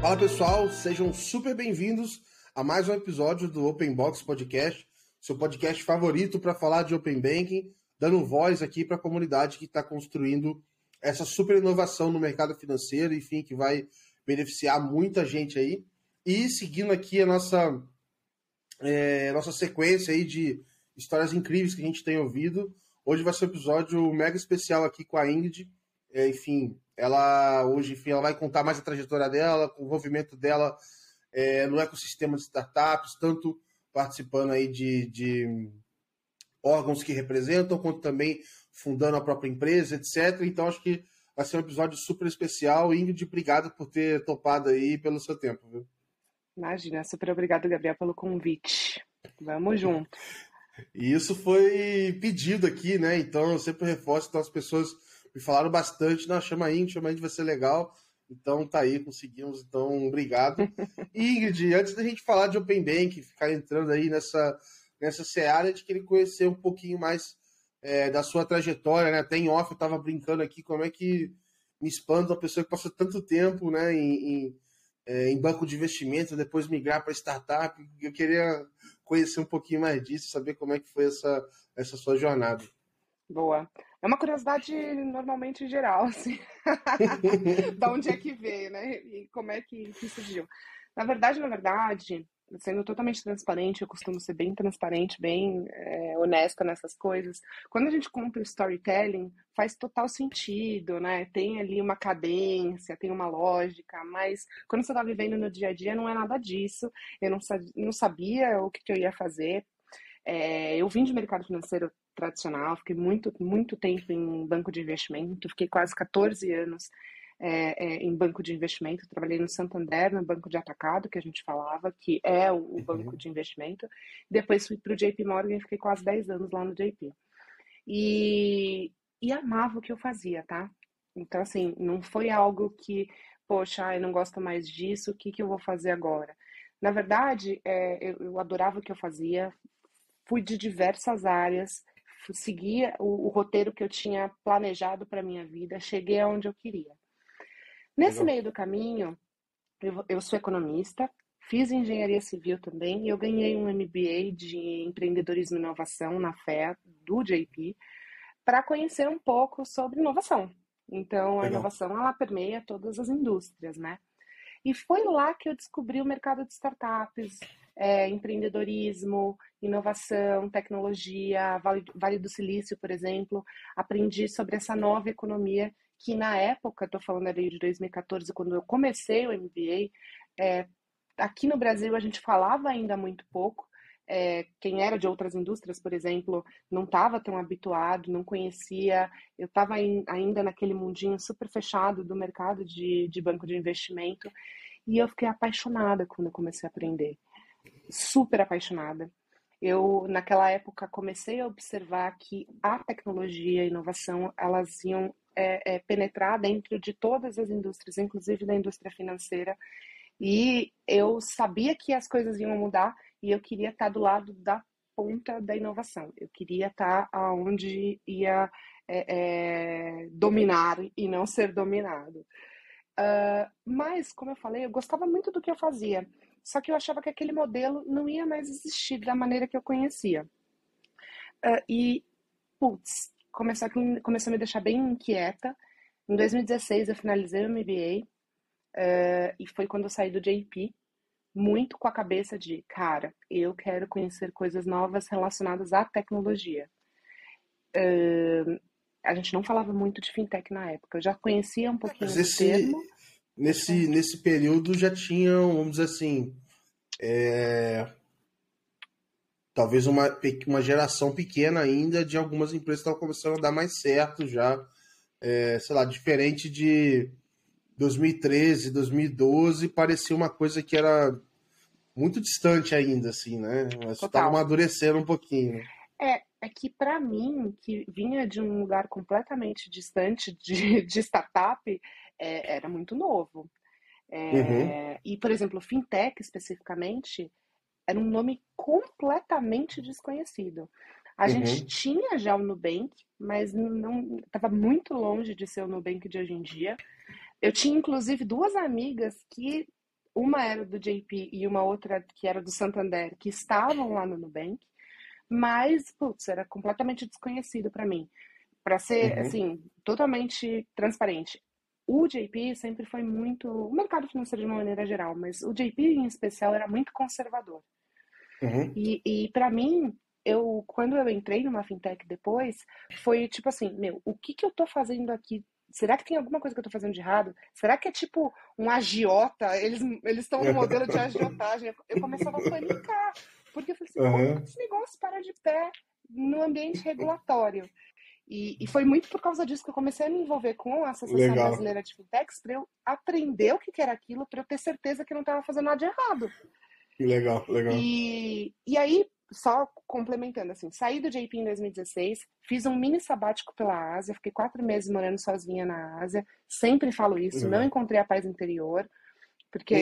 Fala pessoal, sejam super bem-vindos a mais um episódio do Open Box Podcast, seu podcast favorito para falar de Open Banking, dando voz aqui para a comunidade que está construindo essa super inovação no mercado financeiro, enfim, que vai beneficiar muita gente aí. E seguindo aqui a nossa, é, nossa sequência aí de histórias incríveis que a gente tem ouvido, hoje vai ser um episódio mega especial aqui com a Ingrid. É, enfim, ela hoje enfim, ela vai contar mais a trajetória dela, o envolvimento dela é, no ecossistema de startups, tanto participando aí de, de órgãos que representam, quanto também fundando a própria empresa, etc. Então, acho que vai ser um episódio super especial. Ingrid, obrigado por ter topado aí pelo seu tempo. Viu? Imagina, super obrigado, Gabriel, pelo convite. Vamos junto. E isso foi pedido aqui, né? Então, eu sempre reforço, então as pessoas me falaram bastante, não, chama a Ingrid, chama vai ser legal. Então tá aí, conseguimos, então obrigado. Ingrid, antes da gente falar de Open Bank, ficar entrando aí nessa, nessa seara, gente queria conhecer um pouquinho mais é, da sua trajetória, né? Até em off eu estava brincando aqui como é que me espanta uma pessoa que passou tanto tempo né, em, em, é, em banco de investimento, depois migrar para startup. Eu queria conhecer um pouquinho mais disso, saber como é que foi essa, essa sua jornada. Boa. É uma curiosidade normalmente geral, assim. da onde é que veio, né? E como é que, que surgiu. Na verdade, na verdade, sendo totalmente transparente, eu costumo ser bem transparente, bem é, honesta nessas coisas. Quando a gente compra o storytelling, faz total sentido, né? Tem ali uma cadência, tem uma lógica, mas quando você está vivendo no dia a dia, não é nada disso. Eu não, não sabia o que, que eu ia fazer. É, eu vim de mercado financeiro tradicional, fiquei muito, muito tempo em banco de investimento, fiquei quase 14 anos é, é, em banco de investimento, trabalhei no Santander, no banco de atacado, que a gente falava, que é o, o uhum. banco de investimento. Depois fui para o JP Morgan e fiquei quase 10 anos lá no JP. E, e amava o que eu fazia, tá? Então, assim, não foi algo que, poxa, eu não gosto mais disso, o que, que eu vou fazer agora? Na verdade, é, eu, eu adorava o que eu fazia, fui de diversas áreas, seguia o, o roteiro que eu tinha planejado para minha vida, cheguei aonde eu queria. Nesse meio do caminho, eu, eu sou economista, fiz engenharia civil também e eu ganhei um MBA de empreendedorismo e inovação na FEA do JP para conhecer um pouco sobre inovação. Então, a Legal. inovação ela permeia todas as indústrias, né? E foi lá que eu descobri o mercado de startups, é, empreendedorismo, inovação, tecnologia, vale, vale do Silício, por exemplo. Aprendi sobre essa nova economia que na época, estou falando ali de 2014, quando eu comecei o MBA, é, aqui no Brasil a gente falava ainda muito pouco. É, quem era de outras indústrias, por exemplo, não estava tão habituado, não conhecia. Eu estava ainda naquele mundinho super fechado do mercado de, de banco de investimento e eu fiquei apaixonada quando eu comecei a aprender. Super apaixonada. Eu, naquela época, comecei a observar que a tecnologia e a inovação, elas iam é, é, penetrar dentro de todas as indústrias, inclusive da indústria financeira. E eu sabia que as coisas iam mudar e eu queria estar do lado da ponta da inovação. Eu queria estar aonde ia é, é, dominar e não ser dominado. Uh, mas, como eu falei, eu gostava muito do que eu fazia. Só que eu achava que aquele modelo não ia mais existir da maneira que eu conhecia. Uh, e, putz, começou, começou a me deixar bem inquieta. Em 2016 eu finalizei o MBA uh, eh, e foi quando eu saí do JP, muito com a cabeça de, cara, eu quero conhecer coisas novas relacionadas à tecnologia. Uh, a gente não falava muito de fintech na época, eu já conhecia um pouquinho Mas esse, termo. Nesse, nesse período já tinham, vamos dizer assim, é, talvez uma, uma geração pequena ainda de algumas empresas que estavam começando a dar mais certo já, é, sei lá, diferente de 2013, 2012, parecia uma coisa que era muito distante ainda, assim, né? Mas estava amadurecendo um pouquinho. É, é que para mim, que vinha de um lugar completamente distante de, de startup, é, era muito novo. É, uhum. E, por exemplo, fintech especificamente, era um nome completamente desconhecido. A uhum. gente tinha já o Nubank, mas não estava muito longe de ser o Nubank de hoje em dia. Eu tinha inclusive duas amigas que uma era do JP e uma outra que era do Santander, que estavam lá no Nubank, mas, putz, era completamente desconhecido para mim. Para ser, uhum. assim, totalmente transparente. O JP sempre foi muito. O mercado financeiro de uma maneira geral, mas o JP em especial era muito conservador. Uhum. E, e para mim, eu quando eu entrei numa fintech depois, foi tipo assim, meu, o que que eu tô fazendo aqui? Será que tem alguma coisa que eu tô fazendo de errado? Será que é tipo um agiota? Eles eles estão no modelo de agiotagem. Eu começava a panicar, porque eu falei assim, uhum. como esse negócio para de pé no ambiente regulatório? E, e, foi muito por causa disso que eu comecei a me envolver com a Associação Legal. Brasileira de Fintechs para eu aprender o que, era aquilo, para eu ter certeza que não estava fazendo nada de errado. Legal, legal. E, e aí, só complementando, assim, saí do JP em 2016, fiz um mini sabático pela Ásia, fiquei quatro meses morando sozinha na Ásia, sempre falo isso, uhum. não encontrei a paz interior, porque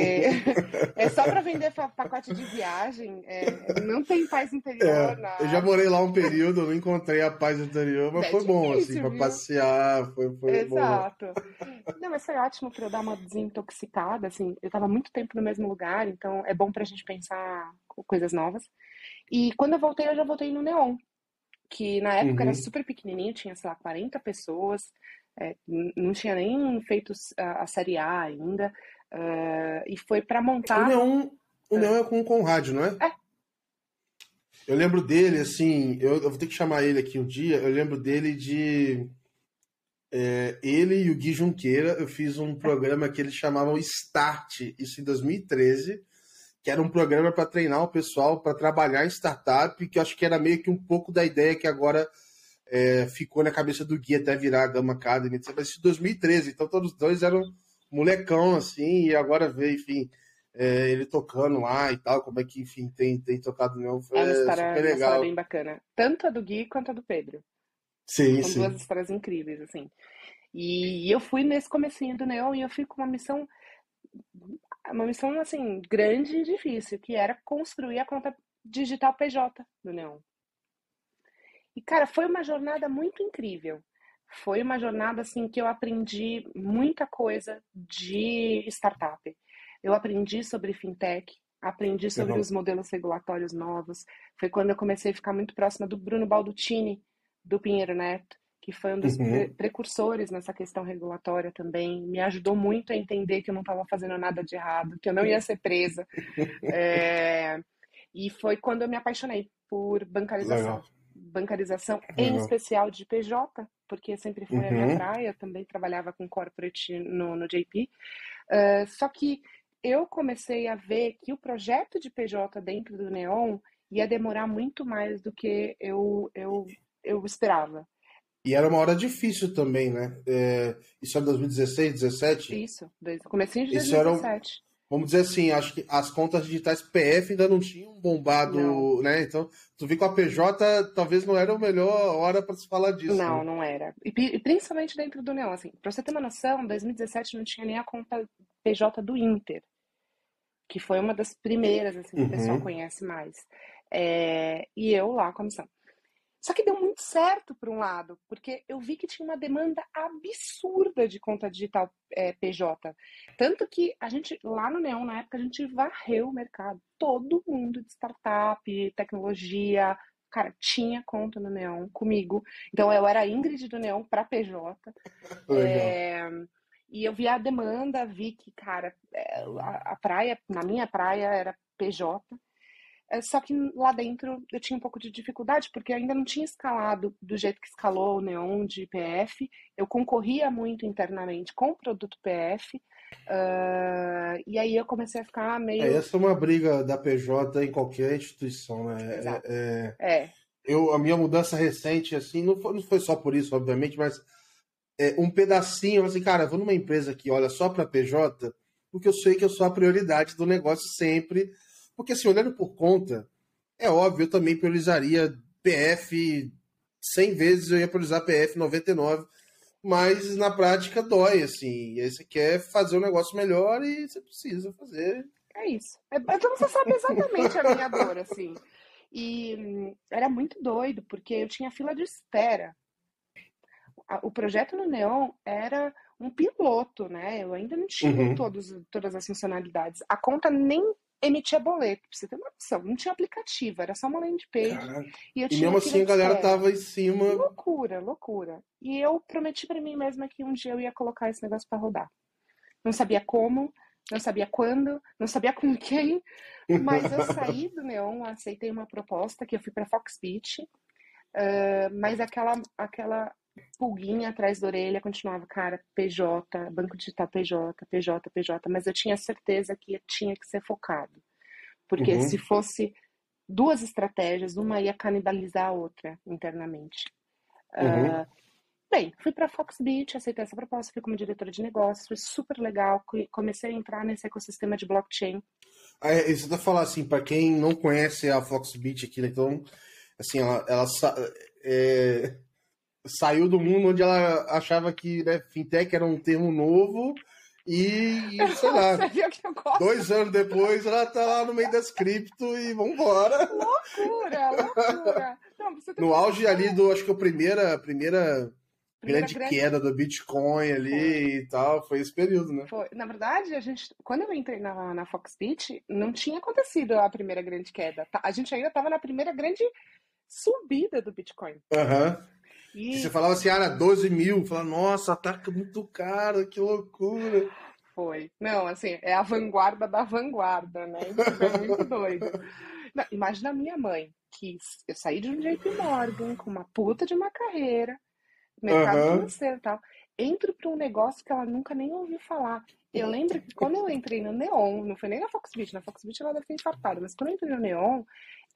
é só para vender pacote de viagem, é, não tem paz interior. É. Eu já morei lá um período, não encontrei a paz interior, mas é foi difícil, bom, assim, para passear, foi, foi Exato. Bom. Não, mas foi ótimo para eu dar uma desintoxicada, assim, eu estava muito tempo no mesmo lugar, então é bom para a gente pensar coisas novas. E quando eu voltei, eu já voltei no Neon, que na época uhum. era super pequenininho, tinha, sei lá, 40 pessoas, é, não tinha nem feito a, a série A ainda, uh, e foi para montar... O Neon, o Neon é com o Conrad, não é? É. Eu lembro dele, assim, eu, eu, vou ter que chamar ele aqui um dia, eu lembro dele de... É, ele e o Gui Junqueira, eu fiz um programa que eles chamavam Start, isso em 2013, que era um programa para treinar o pessoal para trabalhar em startup, que eu acho que era meio que um pouco da ideia que agora é, ficou na cabeça do Gui até virar a Gama Academy, mas isso em 2013, então todos os dois eram molecão, assim, e agora vê, enfim, é, ele tocando lá e tal, como é que, enfim, tem, tem tocado não, foi é uma história, super legal. Uma bem bacana, tanto a do Gui quanto a do Pedro. Sim, São sim. duas histórias incríveis, assim. E eu fui nesse comecinho do Neon e eu fui com uma missão uma missão assim grande e difícil, que era construir a conta digital PJ do Neon. E cara, foi uma jornada muito incrível. Foi uma jornada assim que eu aprendi muita coisa de startup. Eu aprendi sobre fintech, aprendi sobre Legal. os modelos regulatórios novos. Foi quando eu comecei a ficar muito próxima do Bruno Baldutini, do Pinheiro Neto que foi um dos uhum. pre precursores nessa questão regulatória também, me ajudou muito a entender que eu não estava fazendo nada de errado, que eu não ia ser presa. é... E foi quando eu me apaixonei por bancarização. Legal. Bancarização, Legal. em especial de PJ, porque sempre foi uhum. a minha praia, também trabalhava com corporate no, no JP. Uh, é, só que eu comecei a ver que o projeto de PJ dentro do Neon ia demorar muito mais do que eu, eu, eu esperava. E era uma hora difícil também, né? É, isso era 2016, 2017? Isso, comecinho de 2017. Vamos dizer assim, acho que as contas digitais PF ainda não tinham bombado, não. né? Então, tu vê que a PJ talvez não era a melhor hora para se falar disso. Não, né? não era. E, e, principalmente dentro do Neon, assim, para você ter uma noção, em 2017 não tinha nem a conta PJ do Inter, que foi uma das primeiras, assim, que uhum. o pessoal conhece mais. É, e eu lá, comissão. Só que deu muito certo por um lado, porque eu vi que tinha uma demanda absurda de conta digital é, PJ. Tanto que a gente, lá no Neon, na época, a gente varreu o mercado. Todo mundo de startup, tecnologia, cara, tinha conta no Neon comigo. Então eu era a Ingrid do Neon para PJ. É, e eu vi a demanda, vi que, cara, é, a, a praia, na minha praia era PJ. É, só que lá dentro eu tinha um pouco de dificuldade, porque ainda não tinha escalado do jeito que escalou o Neon de PF. Eu concorria muito internamente com o produto PF. Uh, e aí eu comecei a ficar meio. É, essa é uma briga da PJ em qualquer instituição, né? É. É, é. Eu, a minha mudança recente, assim, não foi, não foi só por isso, obviamente, mas é, um pedacinho, assim, cara, vou numa empresa que olha só para PJ, porque eu sei que eu sou a prioridade do negócio sempre porque, assim, olhando por conta, é óbvio, eu também priorizaria PF 100 vezes, eu ia priorizar PF 99, mas na prática dói, assim. E aí você quer fazer um negócio melhor e você precisa fazer. É isso. É, então você sabe exatamente a minha dor, assim. E era muito doido, porque eu tinha fila de espera. O projeto no Neon era um piloto, né? Eu ainda não tinha Uhum. todos, todas as funcionalidades. A conta nem emitia boleto, pra você ter uma noção. Não tinha aplicativo, era só uma landing page. Caraca. E eu E mesmo assim a galera tava em cima. Loucura, loucura. E eu prometi pra mim mesma que um dia eu ia colocar esse negócio pra rodar. Não sabia como, não sabia quando, não sabia com quem, mas eu saí do Neon, aceitei uma proposta que eu fui pra Fox Beach, ah, mas aquela, aquela pulguinha atrás da orelha continuava, cara, PJ, banco digital PJ, PJ, PJ, mas eu tinha certeza que tinha que ser focado. Porque Uhum. se fosse duas estratégias, uma ia canibalizar a outra internamente. Uhum. Ah, bem, fui para Fox Beach, aceitei essa proposta, fui como diretora de negócios, foi super legal, co- comecei a entrar nesse ecossistema de blockchain. É, isso tá falando assim, para quem não conhece a Foxbit aqui, né, então, assim, ela, ela é, saiu do mundo onde ela achava que né, fintech era um termo novo e, sei lá, que dois anos depois ela tá lá no meio das cripto e vambora. Loucura, loucura. Não, tem No que auge pensar, ali do, acho que a primeira, primeira primeira grande queda do Bitcoin ali e tal, foi esse período, né? Foi. Na verdade, a gente, quando eu entrei na, na Fox Beach, não tinha acontecido a primeira grande queda. tá? A gente ainda estava na primeira grande subida do Bitcoin. Aham. E E você falava assim, ah, era 12 mil, falava, nossa, tá muito caro, que loucura. foi. Não, assim, é a vanguarda da vanguarda, né? Isso é muito doido. Não, imagina a minha mãe, que eu saí de um JP Morgan com uma puta de uma carreira, mercado Aham. financeiro e tal, entro para um negócio que ela nunca nem ouviu falar. Eu lembro que quando eu entrei no Neon, não foi nem na Fox Beach, na Fox Beach ela deve ter infartado, mas quando eu entrei no Neon,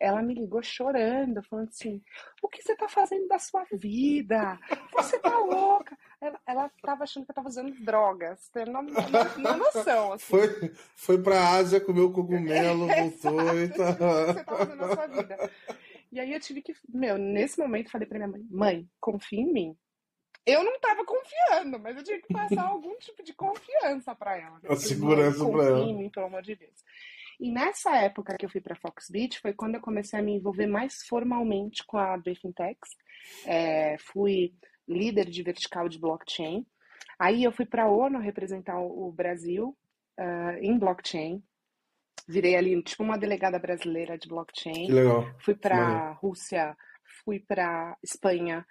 ela me ligou chorando, falando assim: O que você tá fazendo da sua vida? Você tá louca? Ela, ela tava achando que eu tava usando drogas, não, não, não noção, assim. Foi, foi pra Ásia, comeu cogumelo, voltou e Exato, tá. o que você tá fazendo na sua vida? E aí eu tive que, meu, nesse momento falei pra minha mãe: Mãe, confia em mim. Eu não tava confiando, mas eu tive que passar algum tipo de confiança pra ela. né? A segurança confia ela. em mim, pelo amor de Deus. E nessa época que eu fui para Fox Beach foi quando eu comecei a me envolver mais formalmente com a Briefingtex. É, fui líder de vertical de blockchain. Aí eu fui para a ONU representar o Brasil ah, em blockchain. Virei ali tipo uma delegada brasileira de Que blockchain. legal. Fui para Rússia, fui para Espanha,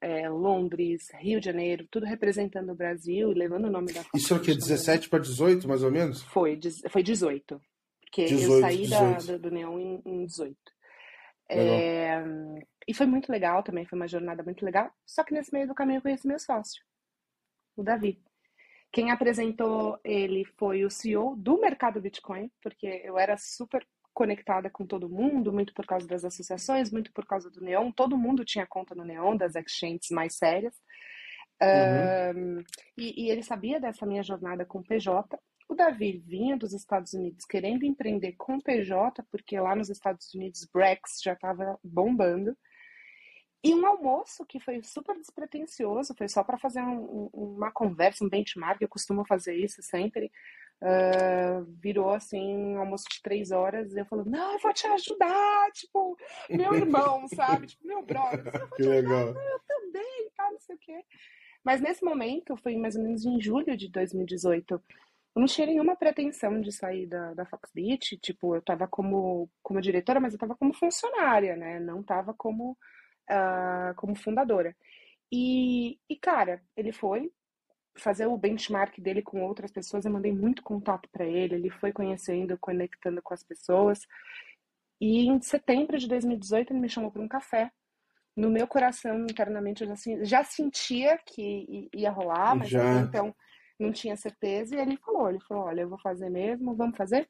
é, Londres, Rio de Janeiro, tudo representando o Brasil e levando o nome da Fox Isso é o também. 17 para 18, mais ou menos? Foi, foi 18. Porque eu 18, saí da, 18. do, do Neon em, em 18. Legal. É, e foi muito legal também, foi uma jornada muito legal. Só que nesse meio do caminho eu conheci meu sócio, o Davi. Quem apresentou ele foi o CEO do mercado Bitcoin, porque eu era super conectada com todo mundo, muito por causa das associações, muito por causa do Neon. Todo mundo tinha conta no Neon, das exchanges mais sérias. Uhum. Ahn, e, e ele sabia dessa minha jornada com PJ. O Davi vinha dos Estados Unidos querendo empreender com PJ, porque lá nos Estados Unidos Brex já estava bombando. E um almoço que foi super despretensioso, foi só para fazer um- um- uma conversa, um benchmark, eu costumo fazer isso sempre. ah, virou assim um almoço de três horas, e eu falando, não, eu vou te ajudar, tipo, meu irmão, sabe? Tipo, meu brother, eu vou Que te ajudar, legal. eu também, tal, não sei o quê. Mas nesse momento, foi mais ou menos em julho de 2018, eu não tinha nenhuma pretensão de sair da, da Fox Beach, tipo, eu tava como, como diretora, mas eu tava como funcionária, né? Não tava como, ah, como fundadora. E, e, cara, ele foi fazer o benchmark dele com outras pessoas, eu mandei muito contato para ele, ele foi conhecendo, conectando com as pessoas. E em setembro de 2018 ele me chamou para um café. No meu coração, internamente, eu já, já sentia que ia rolar, mas Já. então não tinha certeza. E ele falou, ele falou, olha, eu vou fazer mesmo, vamos fazer?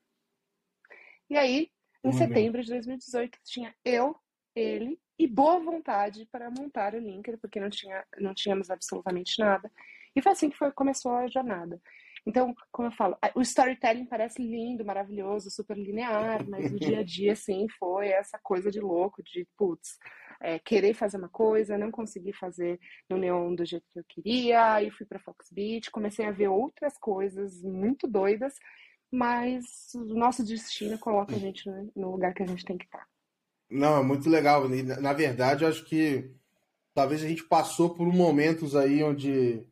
E aí, em setembro de 2018, tinha eu, ele e boa vontade para montar o Linker, porque não, tinha, não tínhamos absolutamente nada. E foi assim que foi, começou a jornada. Então, como eu falo, o storytelling parece lindo, maravilhoso, super linear, mas o dia a dia, assim, foi essa coisa de louco, de, putz, é, querer fazer uma coisa, não conseguir fazer no Neon do jeito que eu queria, aí fui para Fox Beach, comecei a ver outras coisas muito doidas, mas o nosso destino coloca a gente no- lugar que a gente tem que estar. Não, é muito legal. Na na verdade, eu acho que talvez a gente passou por momentos aí onde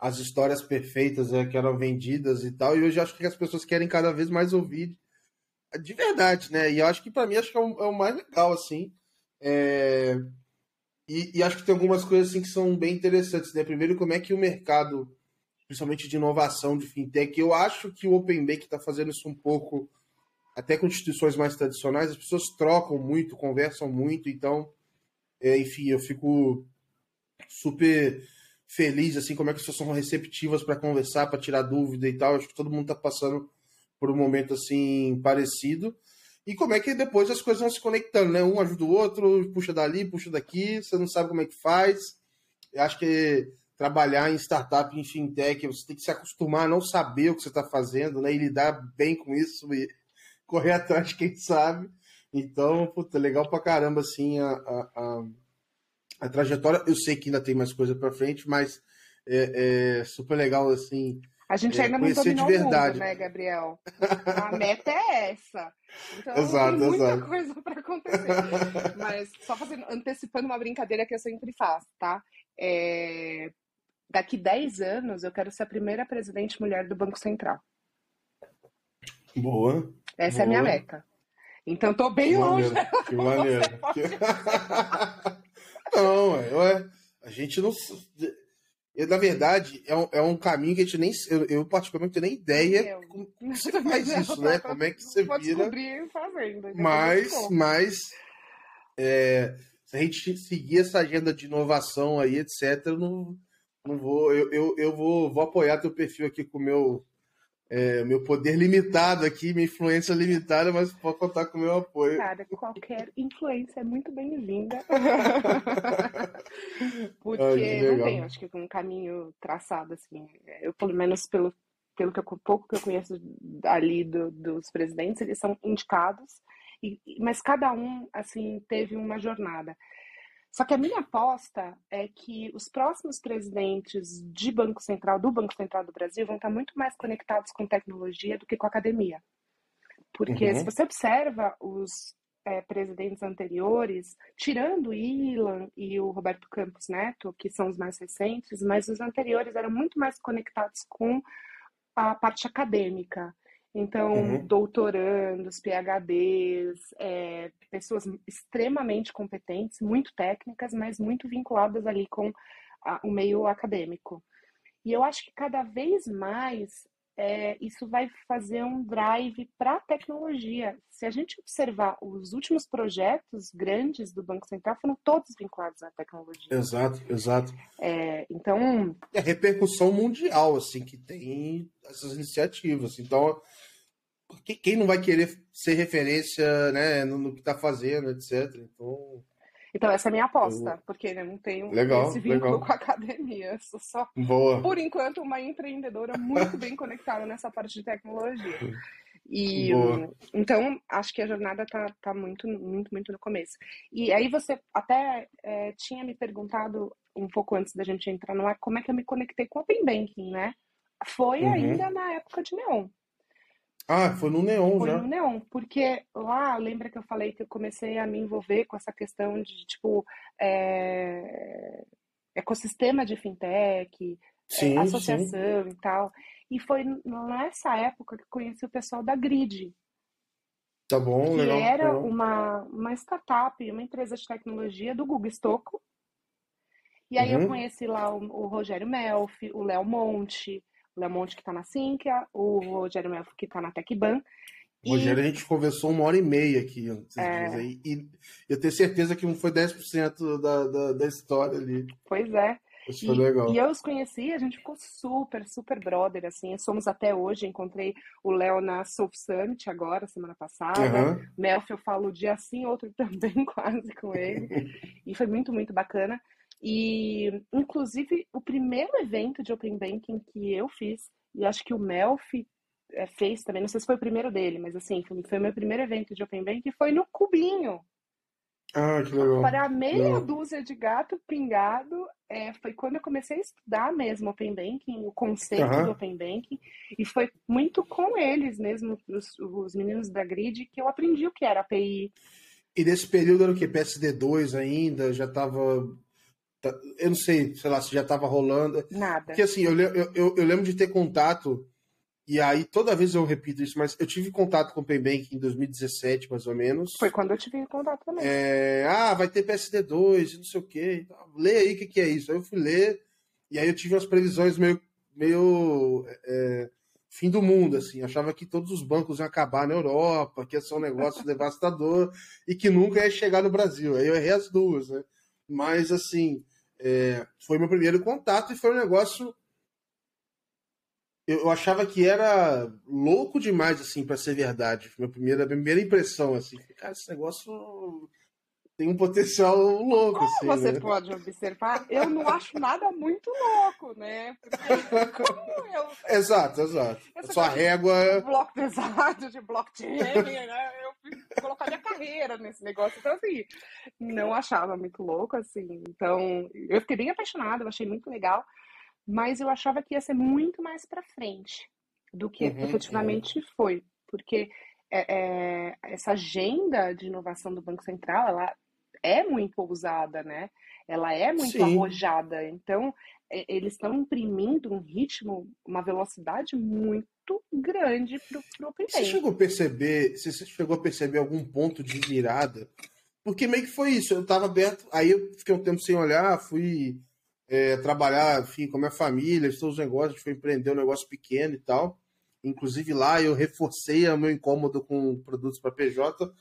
as histórias perfeitas né, que eram vendidas e tal. E hoje acho que as pessoas querem cada vez mais ouvir de verdade, né? E eu acho que para mim acho que é o, é o, mais legal, assim. É... E, e, acho que tem algumas coisas assim que são bem interessantes, né? Primeiro, como é que o mercado, principalmente de inovação de fintech, eu acho que o Open Bank está fazendo isso um pouco, até com instituições mais tradicionais, as pessoas trocam muito, conversam muito, então, é, enfim, eu fico super feliz, assim, como é que as pessoas são receptivas para conversar, para tirar dúvida e tal. Acho que todo mundo está passando por um momento assim parecido. E como é que depois as coisas vão se conectando, né? Um ajuda o outro, puxa dali, puxa daqui, você não sabe como é que faz. Eu acho que trabalhar em startup, em fintech, você tem que se acostumar a não saber o que você está fazendo, né? E lidar bem com isso e correr atrás quem sabe. Então, puta, legal pra caramba, assim, a, a, a, a trajetória. Eu sei que ainda tem mais coisa para frente, mas é, é super legal, assim, a gente é, ainda não dominou o mundo, né, Gabriel? A meta é essa. Então exato, tem muita exato. coisa para acontecer. Mas só fazendo, antecipando uma brincadeira que eu sempre faço, tá? É... Daqui 10 anos eu quero ser a primeira presidente mulher do Banco Central. Boa. Essa boa. é a minha meta. Então tô bem que longe. Maneiro, que maneiro. não, ué, a gente não eu, na verdade, é um, é um caminho que a gente nem. Eu, eu particularmente, não tenho nem ideia como, como você faz isso, né? Como é que você vira. Fazendo, mas, mas é, se a gente seguir essa agenda de inovação aí, etc., eu não, não vou. Eu, eu, eu vou, vou apoiar teu perfil aqui com o meu é, meu poder limitado aqui, minha influência limitada, mas pode contar com o meu apoio. Cara, qualquer influência é muito bem-vinda. Porque Ai, não tem, acho que um caminho traçado, assim. Eu, pelo menos, pelo, pelo que eu, pouco que eu conheço ali do, dos presidentes, eles são indicados, e, mas cada um, assim, teve uma jornada. Só que a minha aposta é que os próximos presidentes de Banco Central, do Banco Central do Brasil, vão estar muito mais conectados com tecnologia do que com academia. Porque uhum. se você observa os é, presidentes anteriores, tirando o Ilan e o Roberto Campos Neto, que são os mais recentes, mas os anteriores eram muito mais conectados com a parte acadêmica. Então, uhum. doutorandos, PhDs, é, pessoas extremamente competentes, muito técnicas, mas muito vinculadas ali com a, o meio acadêmico. E eu acho que cada vez mais é, isso vai fazer um drive para a tecnologia. Se a gente observar os últimos projetos grandes do Banco Central, foram todos vinculados à tecnologia. Exato, exato. É, então. É a repercussão mundial, assim, que tem essas iniciativas. Então, quem não vai querer ser referência né, no, no que está fazendo, etc. Então. Então, essa é a minha aposta, eu... porque eu não tenho legal, esse vínculo legal. com a academia. Eu sou só, Boa. por enquanto, uma empreendedora muito bem conectada nessa parte de tecnologia. E Boa. então acho que a jornada tá, tá muito, muito, muito no começo. E aí você até é, tinha me perguntado um pouco antes da gente entrar no ar como é que eu me conectei com o Open Banking, né? Foi uhum. ainda na época de Neon. Ah, foi no Neon foi já. Foi no Neon, porque lá, lembra que eu falei que eu comecei a me envolver com essa questão de, tipo, é... ecossistema de fintech, sim, é, associação sim. e tal. E foi nessa época que eu conheci o pessoal da Grid. Tá bom, que legal. Que era legal. Uma, uma startup, uma empresa de tecnologia do Google Stocco. E aí uhum. eu conheci lá o, o Rogério Melfi, o Léo Monte, o Lemonte que está na Sinqia, o Rogério Melfo que está na Tecban. E... Rogério, a gente conversou uma hora e meia aqui é... e eu tenho certeza que não foi 10% da, da, da história ali. Pois é. Isso foi legal. E eu os conheci, a gente ficou super, super brother, assim, somos até hoje, encontrei o Léo na Soul Summit agora, semana passada, uhum. Melf eu falo dia assim, outro também quase com ele, e foi muito, muito bacana. E, inclusive, o primeiro evento de Open Banking que eu fiz, e acho que o Melf é, fez também, não sei se foi o primeiro dele, mas assim, foi, o meu primeiro evento de Open Banking, foi no Cubinho. Ah, que legal. Para meia legal. dúzia de gato pingado, é, foi quando eu comecei a estudar mesmo Open Banking, o conceito uhum. do Open Banking, e foi muito com eles mesmo, os, os meninos da Grid, que eu aprendi o que era API. E nesse período era o que? PSD2 ainda? Já estava eu não sei, sei lá, se já estava rolando. Nada. Porque assim, eu, eu, eu, eu, lembro de ter contato, e aí toda vez eu repito isso, mas eu tive contato com o Paybank em 2017, mais ou menos. Foi quando eu tive contato também. É, ah, vai ter PSD2, não sei o quê. Lê aí o que, que é isso. Aí eu fui ler, e aí eu tive umas previsões meio, meio é, fim do mundo, assim. Achava que todos os bancos iam acabar na Europa, que ia ser um negócio devastador, e que nunca ia chegar no Brasil. Aí eu errei as duas, né? Mas, assim, é, foi meu primeiro contato e foi um negócio. Eu, eu achava que era louco demais, assim, para ser verdade. Foi minha primeira, minha primeira impressão, assim. Cara, esse negócio tem um potencial louco. Como assim, você né? pode observar, eu não acho nada muito louco, né? Porque como eu. Exato, exato. Sua régua. é Bloco pesado de blockchain, né? Eu colocaria carreira nesse negócio. Então, assim, não achava muito louco, assim. Então, eu fiquei bem apaixonada, eu achei muito legal, mas eu achava que ia ser muito mais para frente do que uhum, efetivamente uhum. foi. Porque é, é, essa agenda de inovação do Banco Central, ela é muito ousada, né? Ela é muito Sim. arrojada. Então, eles estão imprimindo um ritmo, uma velocidade muito grande para o Open Você chegou a perceber, você chegou a perceber algum ponto de virada? Porque meio que foi isso, eu estava aberto, aí eu fiquei um tempo sem olhar, fui é, trabalhar, enfim, com a minha família, todos os negócios, foi empreender um negócio pequeno e tal. Inclusive lá eu reforcei o meu incômodo com produtos para PJ,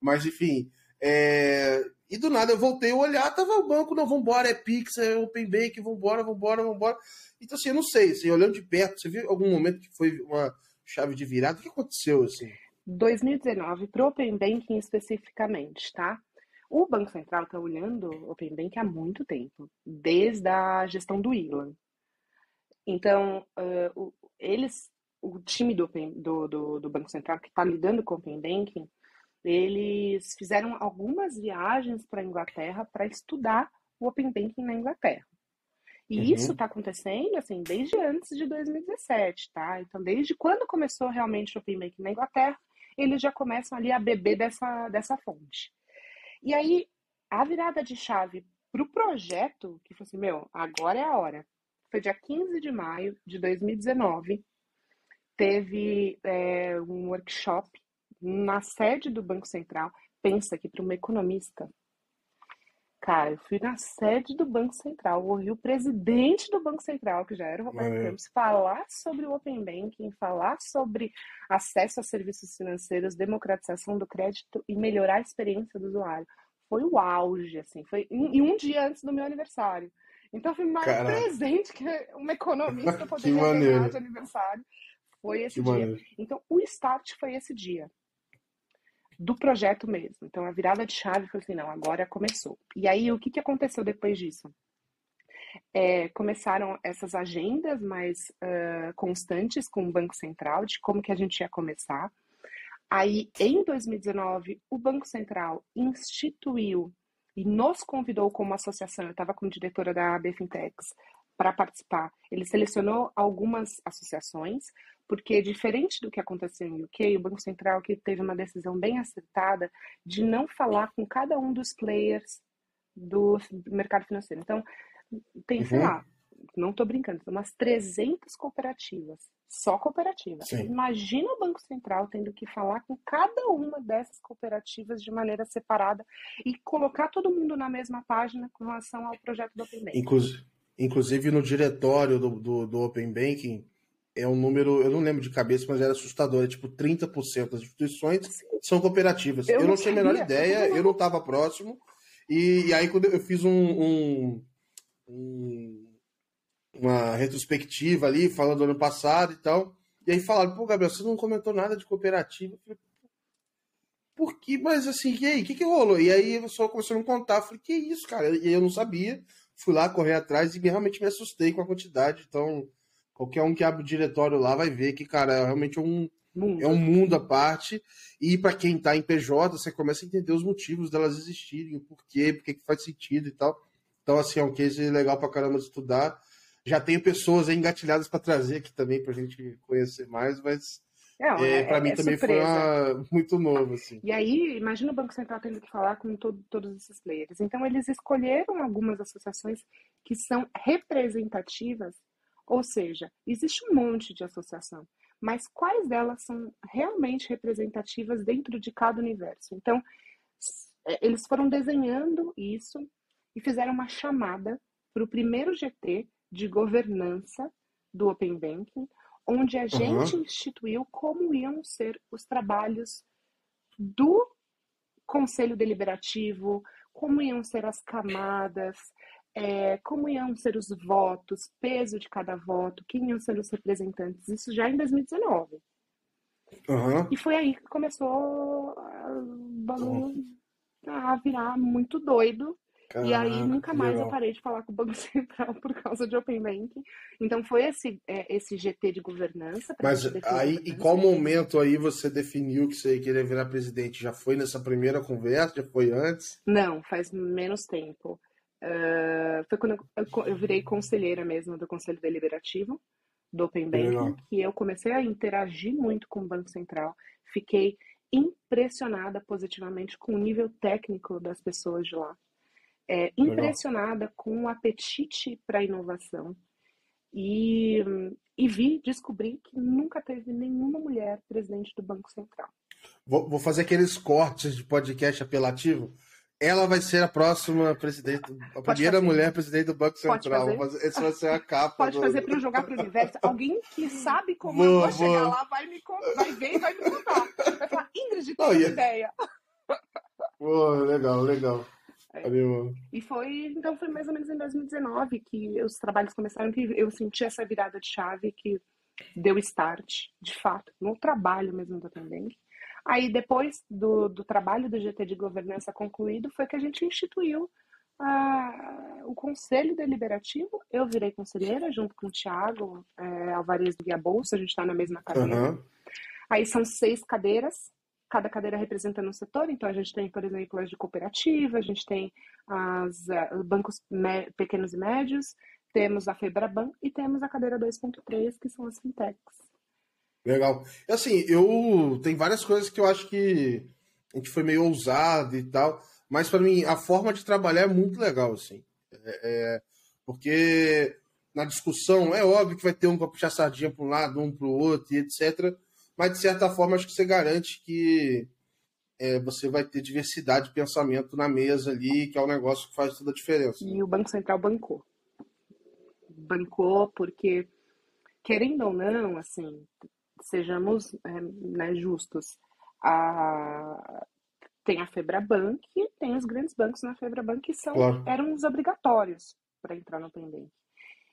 mas enfim, é... E do nada eu voltei a olhar, tava o banco, não, vambora, é Pix, é Open Bank, vambora, vambora, vambora. Então, assim, eu não sei, assim, olhando de perto, você viu algum momento que foi uma chave de virada? O que aconteceu, assim? 2019, para o Open Banking especificamente, tá? O Banco Central está olhando o Open Bank há muito tempo, desde a gestão do Ilan. Então, uh, eles, o time do, do, do, do Banco Central que está lidando com o Open Banking, eles fizeram algumas viagens para a Inglaterra para estudar o Open Banking na Inglaterra. E uhum. isso está acontecendo assim desde antes de 2017, tá? Então, desde quando começou realmente o Open Banking na Inglaterra, eles já começam ali a beber dessa, dessa fonte. E aí, a virada de chave para o projeto, que foi assim, meu, agora é a hora. Foi dia 15 de maio de 2019, teve é, um workshop na sede do Banco Central. Pensa que para uma economista, cara, eu fui na sede do Banco Central, ouvi o presidente do Banco Central, que já era o Roberto é. Campos, falar sobre o Open Banking, falar sobre acesso a serviços financeiros, democratização do crédito e melhorar a experiência do usuário. Foi o auge, assim, foi e um dia antes do meu aniversário. Então foi mais Caraca. presente que uma economista poderia ganhar de aniversário. Foi esse que dia. Maneiro. Então o start foi esse dia do projeto mesmo. Então a virada de chave foi assim, não, agora começou. E aí o que, que aconteceu depois disso? É, começaram essas agendas mais uh, constantes com o Banco Central de como que a gente ia começar. Aí, em 2019, o Banco Central instituiu e nos convidou como associação, eu estava como diretora da AB Fintechs, para participar. Ele selecionou algumas associações, porque diferente do que aconteceu em UK, o Banco Central que teve uma decisão bem acertada de não falar com cada um dos players do mercado financeiro. Então, tem, uhum. sei lá, não estou brincando, são umas 300 cooperativas, só cooperativas. Sim. Imagina o Banco Central tendo que falar com cada uma dessas cooperativas de maneira separada e colocar todo mundo na mesma página com relação ao projeto do Open Banking. Inclusive, inclusive no diretório do, do, do Open Banking, é um número, eu não lembro de cabeça, mas era assustador. É tipo 30% das instituições são cooperativas. Eu, eu não, tinha a menor ideia, eu não estava próximo. E, e, aí, quando eu fiz um, um, um, uma retrospectiva ali, falando do ano passado e tal, e aí falaram, pô, Gabriel, você não comentou nada de cooperativa. Eu falei, por que? Mas assim, e aí, o que, que rolou? E aí o pessoal começou a me contar. Eu falei, que isso, cara? E eu não sabia. Fui lá correr atrás e realmente me assustei com a quantidade. Então, Qualquer um que abre o diretório lá vai ver que, cara, é realmente um, mundo. é um mundo à parte. E para quem está em PJ, você começa a entender os motivos delas existirem, o porquê, porque que faz sentido e tal. Então, assim, é um case legal para caramba de estudar. Já tenho pessoas engatilhadas para trazer aqui também para a gente conhecer mais, mas é, é para mim é também surpresa. foi muito novo. Assim. E aí, imagina o Banco Central tendo que falar com todo, todos esses players. Então, eles escolheram algumas associações que são representativas, ou seja, existe um monte de associação, mas quais delas são realmente representativas dentro de cada universo? Então, é, eles foram desenhando isso e fizeram uma chamada para o primeiro GT de governança do Open Banking, onde a gente instituiu como iam ser os trabalhos do Conselho Deliberativo, como iam ser as camadas, é, como iam ser os votos, peso de cada voto, quem iam ser os representantes. Isso já em 2019. Uhum. E foi aí que começou a virar muito doido Caraca, e aí nunca mais legal. eu parei de falar com o Banco Central por causa de Open Banking. Então foi esse, é, esse GT de governança. Mas aí, em qual momento aí você definiu que você queria virar presidente? Já foi nessa primeira conversa? Já foi antes? Não, faz menos tempo. Uh, foi quando eu, eu, virei conselheira mesmo do Conselho Deliberativo do Open Banking, legal. que eu comecei a interagir muito com o Banco Central. Fiquei impressionada positivamente com o nível técnico das pessoas de lá é, impressionada com o apetite para inovação e, e vi, descobri que nunca teve nenhuma mulher presidente do Banco Central. Vou, vou fazer aqueles cortes de podcast apelativo. Ela vai ser a próxima presidente, a Pode primeira fazer. mulher presidente do Banco Central. Esse vai ser a capa. Pode do... fazer para eu jogar para o universo. Alguém que sabe como boa, eu vou chegar lá vai me vai ver e vai me contar. Vai falar, Ingrid, tem oh, yeah. ideia. Pô, legal, legal. É. E foi, então foi mais ou menos em 2019 que os trabalhos começaram, que eu senti essa virada de chave que deu start, de fato, no trabalho mesmo do Tendenk. Aí depois do, do trabalho do GT de governança concluído, foi que a gente instituiu uh, o Conselho Deliberativo. Eu virei conselheira junto com o Thiago é, Alvarez do Guia Bolsa, a gente está na mesma cadeira. Uhum. Aí são seis cadeiras, cada cadeira representando um setor. Então, a gente tem, por exemplo, as de cooperativa, a gente tem as uh, bancos pequenos e médios, temos a Febraban e temos a cadeira 2.3, que são as fintechs. Legal. Assim, eu tem várias coisas que eu acho que a gente foi meio ousado e tal, mas para mim a forma de trabalhar é muito legal, assim. É, é, porque na discussão é óbvio que vai ter um para puxar sardinha para um lado, um para o outro e etc mas de certa forma acho que você garante que é, você vai ter diversidade de pensamento na mesa ali, que é um negócio que faz toda a diferença. E o Banco Central bancou. Bancou porque, querendo ou não, assim, sejamos é, né, justos, a... tem a Febrabank e tem os grandes bancos na Febrabank que são, claro. eram os obrigatórios para entrar no pendente.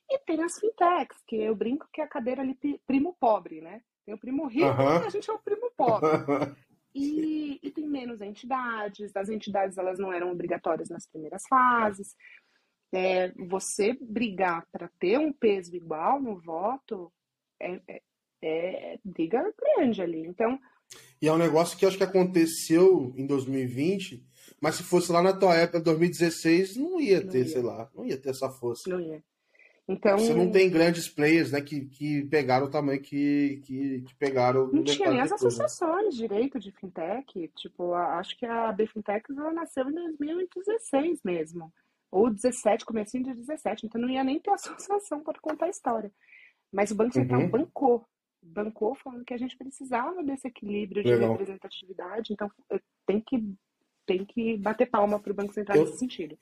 E tem as fintechs, que eu brinco que é a cadeira ali primo pobre, né? Tem o primo rico e a gente é o primo pobre. E, e, tem menos entidades, as entidades elas não eram obrigatórias nas primeiras fases. É, você brigar para ter um peso igual no voto é, é, é, briga grande ali. Então. E é um negócio que acho que aconteceu em 2020, mas se fosse lá na tua época, 2016, não ia ter, não ia. sei lá, não ia ter essa força. Não ia. Então, Você não tem grandes players né, que, que pegaram o tamanho que, que, que pegaram. Não tinha nem as associações de direito de fintech. Tipo, acho que a BFintech ela nasceu em 2016 mesmo. Ou 17, comecinho de 17. Então não ia nem ter associação para contar a história. Mas o Banco Central uhum. bancou. Bancou falando que a gente precisava desse equilíbrio de Legal. representatividade. Então tem que, tem que bater palma para o Banco Central eu, nesse sentido.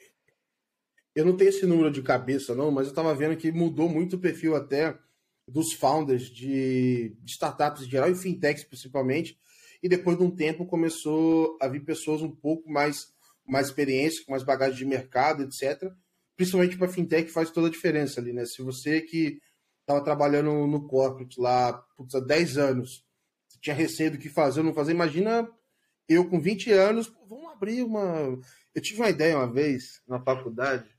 Eu não tenho esse número de cabeça, não, mas eu estava vendo que mudou muito o perfil até dos founders de, de startups em geral e fintechs principalmente. E depois de um tempo começou a vir pessoas um pouco mais, mais experiência, com mais bagagem de mercado, etc. Principalmente para fintech faz toda a diferença ali, né? Se você que estava trabalhando no corporate lá putz, há 10 anos, tinha receio do que fazer ou não fazer, imagina eu com 20 anos, vamos abrir uma. Eu tive uma ideia uma vez na faculdade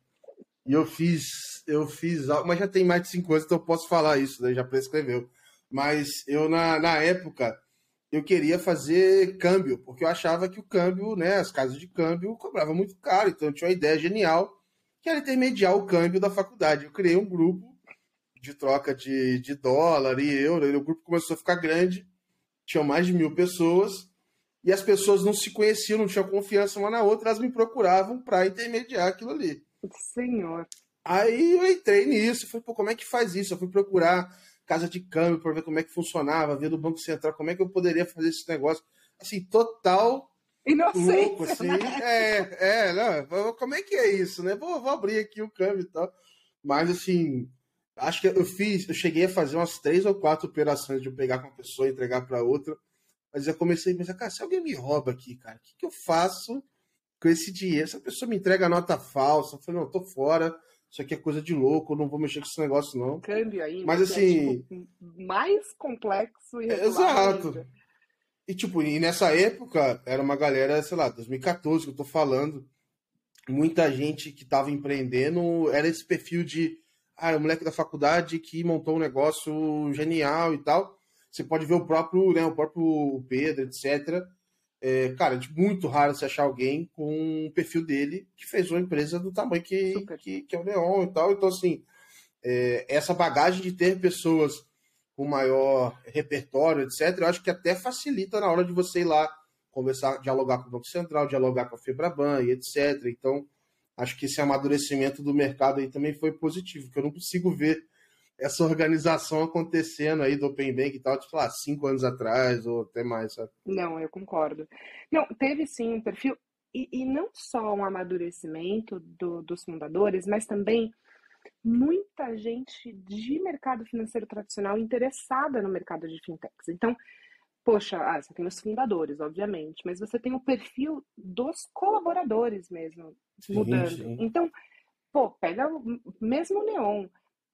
e eu fiz, eu fiz, mas já tem mais de cinco anos, então eu posso falar isso, né? já prescreveu. Mas eu, na, na época, eu queria fazer câmbio, porque eu achava que o câmbio, né, as casas de câmbio cobravam muito caro, então eu tinha uma ideia genial, que era intermediar o câmbio da faculdade. Eu criei um grupo de troca de, de dólar e euro, e o grupo começou a ficar grande, tinham mais de mil pessoas, e as pessoas não se conheciam, não tinham confiança uma na outra, elas me procuravam para intermediar aquilo ali. Senhor. Aí eu entrei nisso, falei, pô, como é que faz isso? Eu fui procurar casa de câmbio para ver como é que funcionava, ver do Banco Central como é que eu poderia fazer esse negócio. Assim, total Inocente, louco, assim. Né? É, é, não, como é que é isso, né? Vou, vou abrir aqui o câmbio e tal. Mas, assim, acho que eu fiz, eu cheguei a fazer umas três ou quatro operações de eu pegar com uma pessoa e entregar para outra. Mas eu comecei a pensar, cara, se alguém me rouba aqui, cara, o que, que eu faço com esse dinheiro? Se a pessoa me entrega nota falsa, eu falei, não, tô fora, isso aqui é coisa de louco, eu não vou mexer com esse negócio, não. Câmbio aí, mas assim. É, tipo, mais complexo e Exato. Ainda. E, tipo, e nessa época, era uma galera, sei lá, 2014 que eu tô falando, muita gente que tava empreendendo, era esse perfil de, ah, é o moleque da faculdade que montou um negócio genial e tal. Você pode ver o próprio, né, o próprio Pedro, etc. É, cara, é muito raro você achar alguém com o perfil dele que fez uma empresa do tamanho que, que, que, é o Neon e tal. Então, assim, é, essa bagagem de ter pessoas com maior repertório, etc., eu acho que até facilita na hora de você ir lá conversar, dialogar com o Banco Central, dialogar com a Febraban e etc. Então, acho que esse amadurecimento do mercado aí também foi positivo, porque eu não consigo ver essa organização acontecendo aí do Open Bank e tal, tipo, lá, cinco anos atrás ou até mais, sabe? Não, eu concordo. Não, teve sim um perfil, e, e não só um amadurecimento do, dos fundadores, mas também muita gente de mercado financeiro tradicional interessada no mercado de fintechs. Então, poxa, ah, você tem os fundadores, obviamente, mas você tem o perfil dos colaboradores mesmo mudando. Sim, sim. Então, pô, pega mesmo o Neon.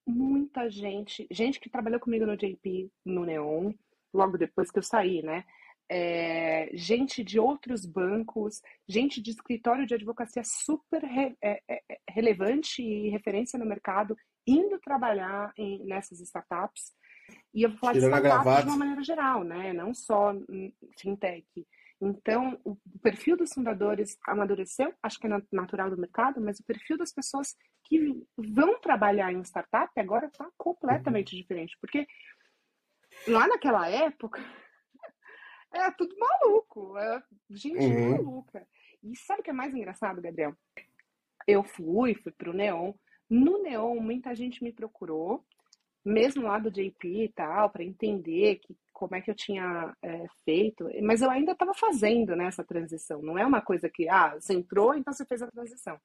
Muita gente, gente que trabalhou comigo no JP, no Neon, logo depois que eu saí, né? é, gente de outros bancos, gente de escritório de advocacia super re, é, é, é, relevante e referência no mercado, indo trabalhar em, nessas startups. E eu vou falar Tirando de startups de uma maneira geral, né? não só fintech. Então, o perfil dos fundadores amadureceu, acho que é natural do mercado, mas o perfil das pessoas que vão trabalhar em startup agora está completamente uhum. diferente. Porque lá naquela época, é tudo maluco. É gente uhum. maluca. E sabe o que é mais engraçado, Gabriel? Eu fui, fui pro Neon. No Neon, muita gente me procurou, mesmo lá do JP e tal, para entender que, como é que eu tinha é, feito. Mas eu ainda estava fazendo né, essa transição. Não é uma coisa que, ah, você entrou, então você fez a transição.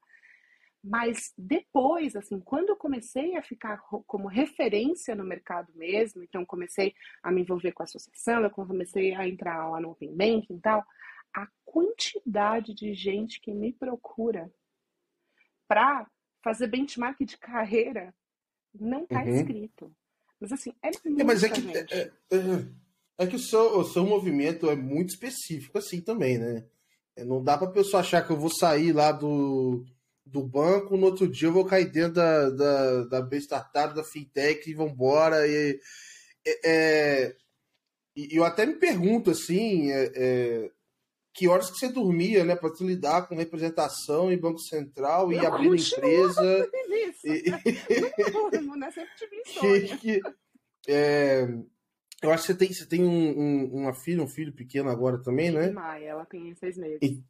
Mas depois, assim, quando eu comecei a ficar como referência no mercado mesmo, então comecei a me envolver com a associação, eu comecei a entrar lá no Open Banking e tal, a quantidade de gente que me procura para fazer benchmark de carreira não está uhum. escrito. Mas assim, é muito. É, mas é que, é, é, é, é, que o seu, o seu movimento é muito específico assim também, né? É, não dá para pessoa achar que eu vou sair lá do do banco, no outro dia eu vou cair dentro da, da, da B startup, da fintech e vambora. E, é, e eu até me pergunto assim, é, é, que horas que você dormia, né, para lidar com representação em Banco Central e eu abrir empresa. E, não né? Sempre tive que, que, é, eu acho que você tem, você tem um, um, uma filha, um filho pequeno agora também, né? Maia, ela tem seis meses. E,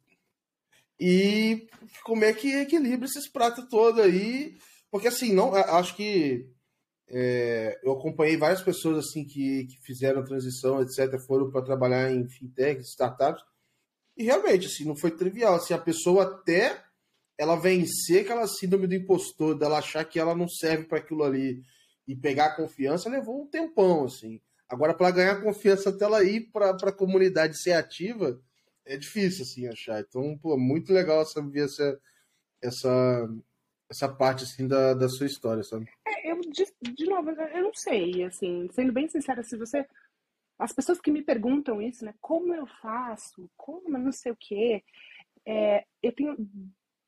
e como é que equilibra esses pratos todos aí? Porque assim, não, acho que é, eu acompanhei várias pessoas assim que, que fizeram a transição, etc, foram para trabalhar em fintech, startups, e realmente assim, não foi trivial, assim, a pessoa até ela vencer aquela síndrome do impostor, dela achar que ela não serve para aquilo ali e pegar a confiança, levou um tempão, assim. Agora, para ganhar confiança até ela ir para a comunidade ser ativa, é difícil, assim, achar. Então, pô, muito legal saber essa, essa, essa parte, assim, da, da sua história, sabe? É, eu, de, de novo, eu não sei, assim, sendo bem sincera, se você... As pessoas que me perguntam isso, né, como eu faço, como não sei o quê, é, eu tenho,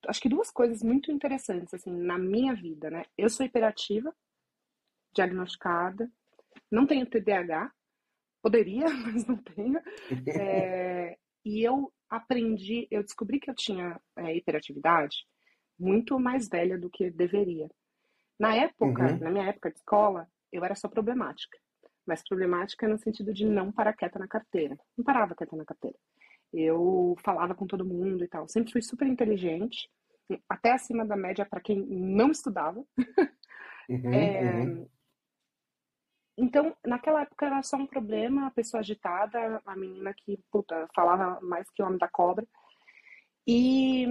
acho que duas coisas muito interessantes, assim, na minha vida, né? Eu sou hiperativa, diagnosticada, não tenho TDAH, poderia, mas não tenho. É, e eu aprendi, eu descobri que eu tinha é, hiperatividade muito mais velha do que deveria. Na época, uhum. na minha época de escola, eu era só problemática. mas problemática no sentido de não parar quieta na carteira. Não parava quieta na carteira. Eu falava com todo mundo e tal. Sempre fui super inteligente, até acima da média para quem não estudava. Uhum, é... uhum. Então, naquela época era só um problema, a pessoa agitada, a menina que, puta, falava mais que o homem da cobra. E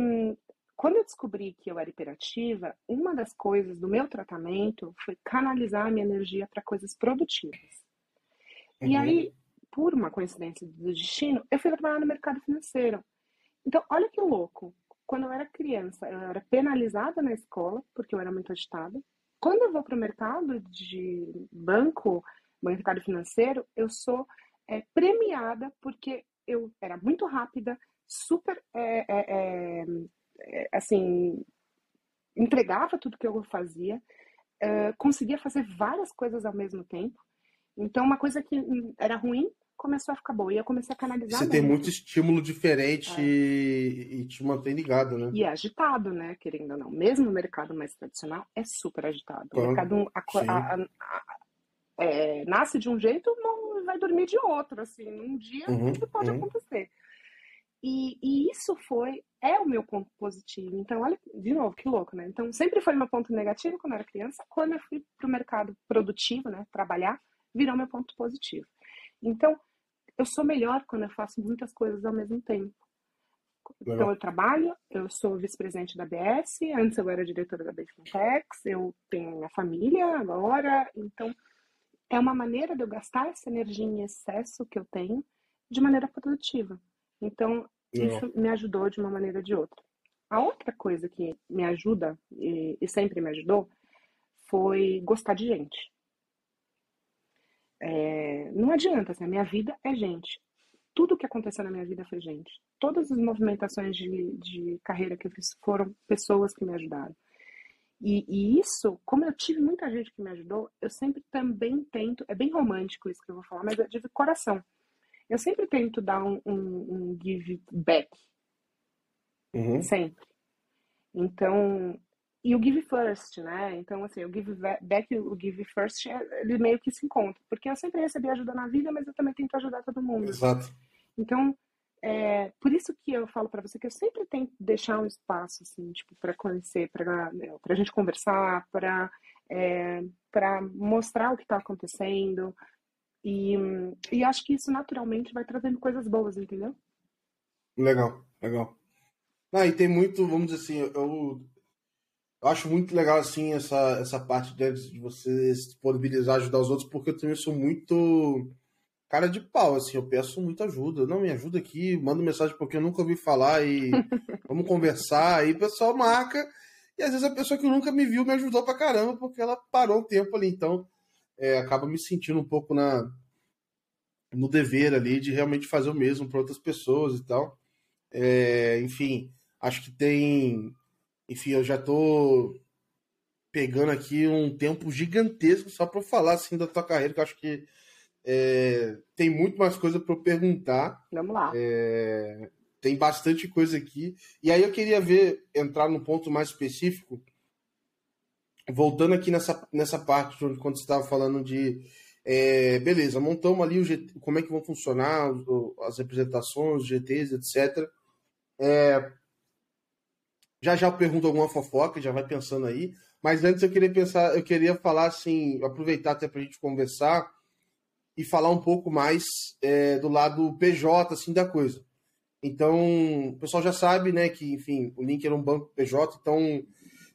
quando eu descobri que eu era hiperativa, uma das coisas do meu tratamento foi canalizar a minha energia para coisas produtivas. Uhum. E aí, por uma coincidência do destino, eu fui trabalhar no mercado financeiro. Então, olha que louco. Quando eu era criança, eu era penalizada na escola, porque eu era muito agitada. Quando eu vou para o mercado de banco, mercado financeiro, eu sou é, premiada porque eu era muito rápida, super é, é, assim, entregava tudo que eu fazia, conseguia fazer várias coisas ao mesmo tempo. Então, uma coisa que era ruim começou a ficar boa. E eu comecei a canalizar. Você tem muito estímulo diferente é. e, e, te mantém ligado, né? E é agitado, né? Querendo ou não. Mesmo o mercado mais tradicional é super agitado. O mercado a, a, a, é, nasce de um jeito, não vai dormir de outro. Assim, um dia uhum, tudo pode uhum. acontecer. E, e, isso foi, é o meu ponto positivo. Então, olha, de novo, que louco, né? Então, sempre foi meu ponto negativo quando eu era criança. Quando eu fui para o mercado produtivo, né, trabalhar, virou meu ponto positivo. Então, eu sou melhor quando eu faço muitas coisas ao mesmo tempo. Legal. Então, eu trabalho, eu sou vice-presidente da BS, antes eu era diretora da Bacontex, eu tenho minha família agora. Então, é uma maneira de eu gastar essa energia em excesso que eu tenho de maneira produtiva. Então, isso me ajudou de uma maneira ou de outra. A outra coisa que me ajuda, e, e sempre me ajudou, foi gostar de gente. É, não adianta, assim, a minha vida é gente. Tudo que aconteceu na minha vida foi gente. Todas as movimentações de, de carreira que eu fiz foram pessoas que me ajudaram. E, e, isso, como eu tive muita gente que me ajudou, eu sempre também tento, é bem romântico isso que eu vou falar, mas é de coração eu sempre tento dar um, um, um give back. Uhum. Sempre. Então, e o give first, né? Então, assim, o give back e o give first, ele meio que se encontra. Porque eu sempre recebi ajuda na vida, mas eu também tento ajudar todo mundo. Exato. Então, é, por isso que eu falo para você que eu sempre tento deixar um espaço, assim, tipo, para conhecer, para a gente conversar, para é, para mostrar o que está acontecendo, e, e acho que isso naturalmente vai trazendo coisas boas, entendeu? Legal, legal. Ah, e tem muito, vamos dizer assim, eu, eu acho muito legal assim essa, essa parte de, você se disponibilizar, ajudar os outros, porque eu também sou muito cara de pau, assim, eu peço muita ajuda. Não, me ajuda aqui, manda mensagem porque eu nunca ouvi falar e vamos conversar. Aí o pessoal marca, e às vezes a pessoa que nunca me viu me ajudou pra caramba, porque ela parou um tempo ali. Então, é, acaba me sentindo um pouco na no dever ali de realmente fazer o mesmo para outras pessoas e tal. É, enfim, acho que tem. Enfim, eu já tô pegando aqui um tempo gigantesco só para falar assim da tua carreira, que eu acho que é, tem muito mais coisa para eu perguntar. Vamos lá. É, tem bastante coisa aqui. E aí eu queria ver, entrar num ponto mais específico, voltando aqui nessa, nessa parte quando você estava falando de é, beleza, montamos ali o GT, como é que vão funcionar as representações, os GTs, etc. É, já já pergunto alguma fofoca, já vai pensando aí. Mas antes eu queria pensar, eu queria falar assim, aproveitar até para a gente conversar e falar um pouco mais é, do lado PJ assim da coisa. Então, o pessoal já sabe, né, que enfim, o link era um banco PJ, então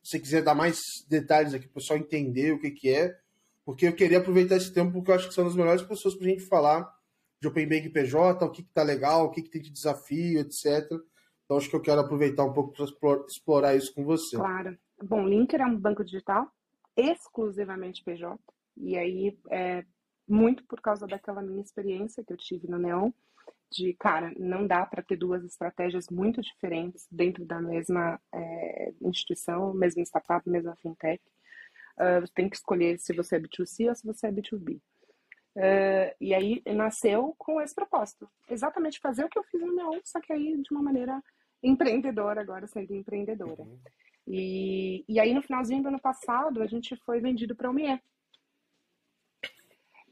se você quiser dar mais detalhes aqui para o pessoal entender o que, que é, porque eu queria aproveitar esse tempo porque eu acho que são as melhores pessoas para a gente falar de Open Bank PJ, o que está legal, o que, que tem de desafio, etc. Então acho que eu quero aproveitar um pouco para explorar isso com você. Claro. Bom, Linker é um banco digital exclusivamente PJ. E aí, é, muito por causa daquela minha experiência que eu tive no Neon, de, cara, não dá para ter duas estratégias muito diferentes dentro da mesma é, instituição, mesma startup, mesma fintech. Uh, você tem que escolher se você é B2C ou se você é B2B. Uh, ah, e aí nasceu com esse propósito. Exatamente fazer o que eu fiz no meu, só que aí de uma maneira empreendedora, agora sendo empreendedora. Uhum. E, e aí no finalzinho do ano passado a gente foi vendido para a Omie.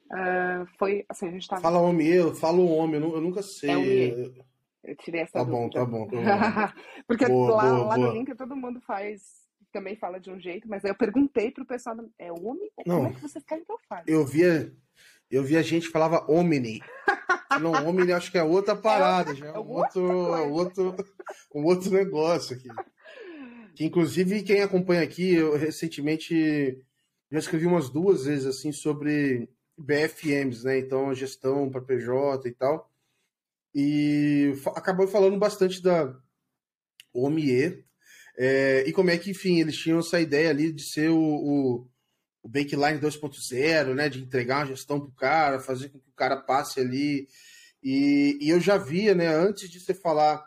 Uh, foi assim, a gente tava... Fala homem, eu falo homem, eu, nunca sei. É homem. Eu tirei essa tá dúvida. Bom, tá bom, tá bom. Porque boa, lá, boa, lá boa. no link todo mundo faz, também fala de um jeito, mas aí eu perguntei pro pessoal, é homem? Não, como é que vocês querem que eu faça? Eu via, eu via gente que falava omni. Não, omni acho que é outra é parada, é, já é um outro, outro, um outro negócio aqui. Que inclusive quem acompanha aqui, eu recentemente já escrevi umas duas vezes assim sobre BFMs, né? Então, gestão para PJ e tal. E acabou falando bastante da OMIE é, e como é que, enfim, eles tinham essa ideia ali de ser o, o, o Bakeline 2.0, né? De entregar uma gestão para o cara, fazer com que o cara passe ali. E, e eu já via, né? Antes de você falar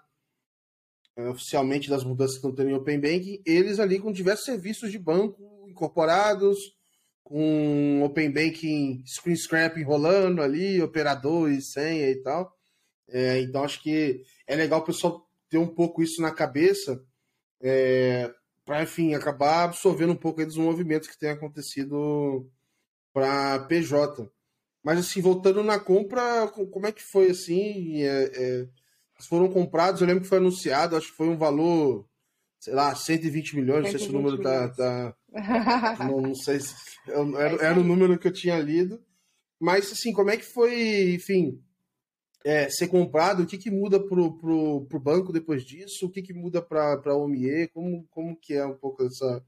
é, oficialmente das mudanças que estão tendo em Open Banking, eles ali com diversos serviços de banco incorporados, com Open Banking Screen Scrap rolando ali, operador e senha e tal. É, então acho que é legal o pessoal ter um pouco isso na cabeça é, para, enfim, acabar absorvendo um pouco dos movimentos que tem acontecido para PJ. Mas assim, voltando na compra, como é que foi assim? É, é, foram comprados, eu lembro que foi anunciado, acho que foi um valor, sei lá, 120 milhões, 120 não sei se o número tá. tá não, não, sei se. Era, era o número que eu tinha lido. Mas assim, como é que foi, enfim, é, ser comprado, o que, que muda para o banco depois disso, o que, que muda para a OMIE, como, como que é um pouco dessa,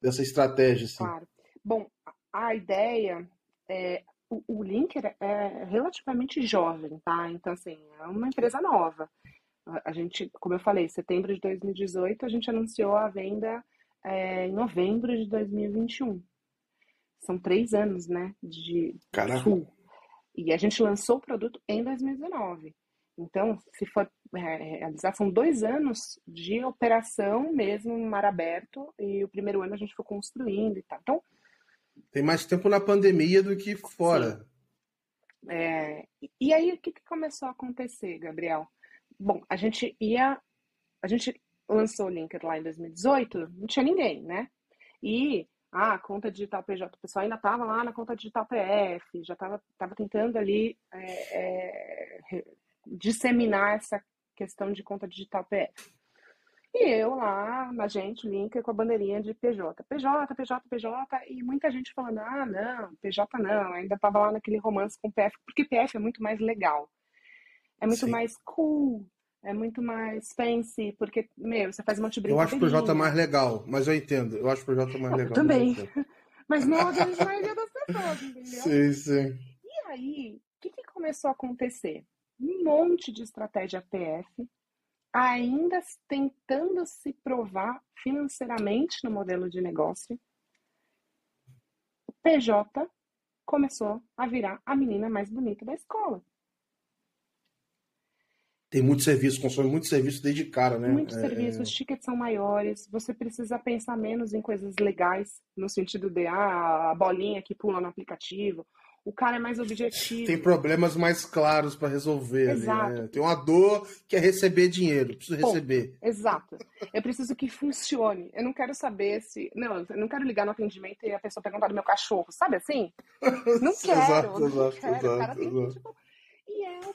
dessa estratégia? Assim? Claro. Bom, a ideia é, o, o Linker é relativamente jovem, tá? Então, assim, é uma empresa nova. A gente, como eu falei, setembro de 2018, a gente anunciou a venda é, em novembro de 2021. São três anos, né? De Caraca. full. E a gente lançou o produto em 2019. Então, se for é, realizar, são dois anos de operação mesmo em mar aberto, e o primeiro ano a gente foi construindo e tal. Então. Tem mais tempo na pandemia do que fora. É, e aí, o que, que começou a acontecer, Gabriel? Bom, a gente ia. A gente lançou o Linked lá em 2018, não tinha ninguém, né? E ah, conta digital PJ, o pessoal ainda estava lá na conta digital PF, já estava tava tentando ali é, é, disseminar essa questão de conta digital PF. E eu lá, na gente, link com a bandeirinha de PJ. PJ, PJ, PJ, e muita gente falando, ah, não, PJ não, ainda estava lá naquele romance com PF, porque PF é muito mais legal. É muito Sim. mais cool, é muito mais fancy, porque, meu, você faz um monte de brincadeira. Eu acho o PJ mais legal, mas eu entendo. Eu acho o PJ mais legal. Eu também. Mas não a grande maioria das pessoas, entendeu? Sim, sim. E aí, o que, que começou a acontecer? Um monte de estratégia PF, ainda tentando se provar financeiramente no modelo de negócio. O PJ começou a virar a menina mais bonita da escola tem muito serviço, consome muito serviço desde cara, né? Muitos é, serviços, é... os tickets são maiores, você precisa pensar menos em coisas legais, no sentido de ah, a bolinha que pula no aplicativo. O cara é mais objetivo. Tem problemas mais claros para resolver. Exato. Ali, né? Tem uma dor que é receber dinheiro. Preciso Bom, receber. Exato. Eu preciso que funcione. Eu não quero saber se. Não, eu não quero ligar no atendimento e a pessoa perguntar do meu cachorro. Sabe assim? Não quero. exato, não exato, quero. Exato, o cara tem que, tipo... E é o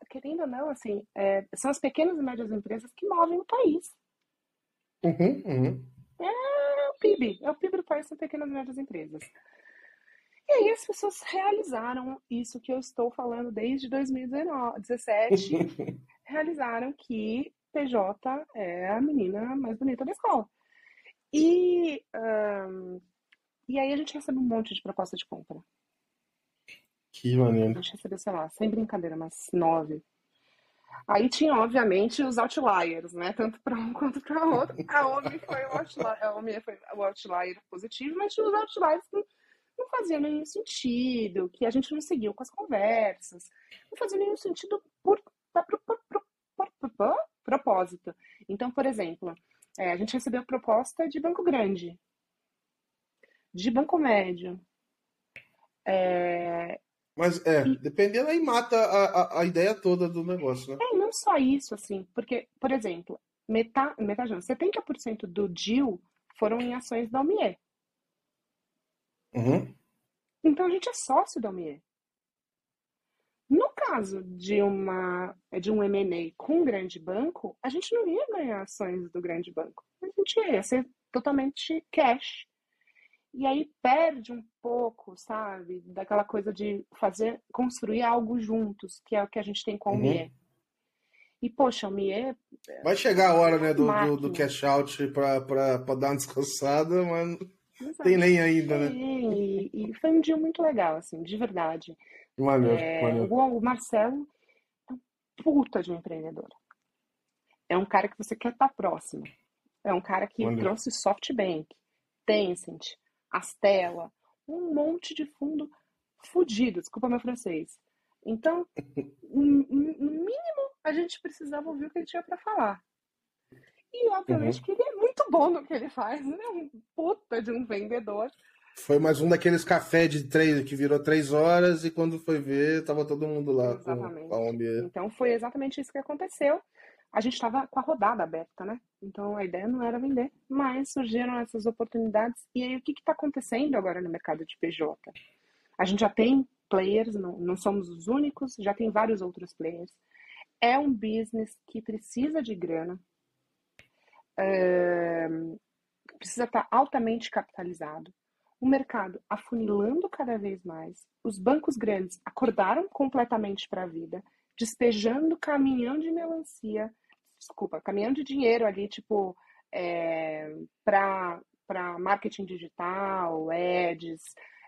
que querendo ou não, assim, é, são as pequenas e médias empresas que movem o país. Uhum, uhum. É o PIB, é o PIB do país, são pequenas e médias empresas. E aí as pessoas realizaram isso que eu estou falando desde 2017. realizaram que PJ é a menina mais bonita da escola. E, um, e aí a gente recebe um monte de proposta de compra. Que maneiro. A gente recebeu, sei lá, sem brincadeira, umas nove. Aí tinha, obviamente, os outliers, né? Tanto para um quanto para outro. A OMI foi o outlier, a OMI foi o outlier positivo, mas tinha os outliers que não faziam nenhum sentido, que a gente não seguiu com as conversas. Não fazia nenhum sentido por, por, por, por propósito. Então, por exemplo, é, a gente recebeu proposta de banco grande, de banco médio, é, mas é, e... dependendo aí mata a, a, a, ideia toda do negócio, né? É, não só isso, assim, porque, por exemplo, metade, metade não, 70% do deal foram em ações da OMIE. Uhum. Então a gente é sócio da OMIE. No caso de uma de um M&A com um grande banco, a gente não ia ganhar ações do grande banco. A gente ia ser totalmente cash. E aí perde um pouco, sabe, daquela coisa de fazer, construir algo juntos, que é o que a gente tem com o uhum. MIE. E, poxa, o MIE. Vai chegar a hora, né, do, do, do, cash out para dar uma descansada, mas Exato. tem nem ainda, né? E, e foi um dia muito legal, assim, de verdade. Maneiro, é. O Marcelo é um puta de um empreendedor. É um cara que você quer estar próximo. É um cara que trouxe SoftBank, Tencent, Astela, um monte de fundo fudido, desculpa meu francês. Então, no mínimo, a gente precisava ouvir o que ele tinha para falar. E, obviamente, uhum. que ele é muito bom no que ele faz, né? Um puta de um vendedor. Foi mais um daqueles café de três que virou três horas e quando foi ver, tava todo mundo lá exatamente. com a. Então foi exatamente isso que aconteceu. A gente estava com a rodada aberta, né? Então a ideia não era vender, mas surgiram essas oportunidades. E aí o que está acontecendo agora no mercado de PJ? A gente já tem players, não, não somos os únicos, já tem vários outros players. É um business que precisa de grana, é, precisa estar tá altamente capitalizado o mercado afunilando cada vez mais, os bancos grandes acordaram completamente para a vida, despejando caminhão de melancia, desculpa, caminhão de dinheiro ali, tipo, é, para marketing digital, ads,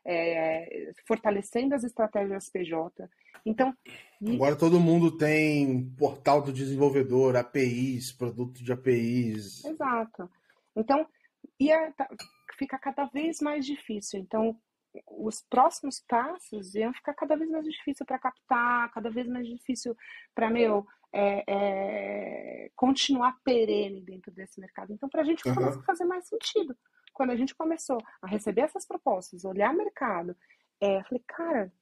é, fortalecendo as estratégias PJ. Então. Agora todo mundo tem portal do desenvolvedor, APIs, produto de APIs. Exato. Então, ia, tá, fica cada vez mais difícil. Então, os próximos passos iam ficar cada vez mais difícil para captar, cada vez mais difícil para, meu, é, é, continuar perene dentro desse mercado. Então, para a gente uhum. começa a fazer mais sentido. Quando a gente começou a receber essas propostas, olhar o mercado, é, falei, cara,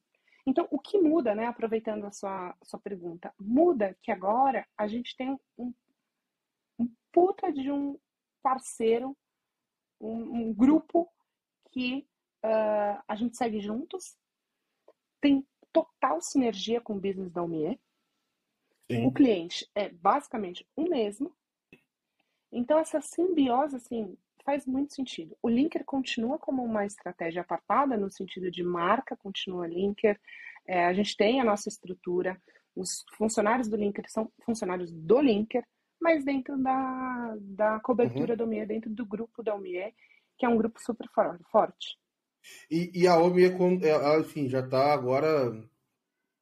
então o que muda, né? Aproveitando a sua, sua pergunta, muda que agora a gente tem um, um puta de um parceiro um, um grupo que uh, a gente segue juntos, tem total sinergia com o business da UMIE. Sim. O cliente é basicamente o mesmo. Então, essa simbiose, assim, faz muito sentido. O Linker continua como uma estratégia apartada, no sentido de marca, continua Linker. É, a gente tem a nossa estrutura. Os funcionários do Linker são funcionários do Linker mas dentro da, da cobertura uhum. da OMIE, dentro do grupo da OMIE, que é um grupo super forte. E, e a OMIE, é, enfim, já está agora,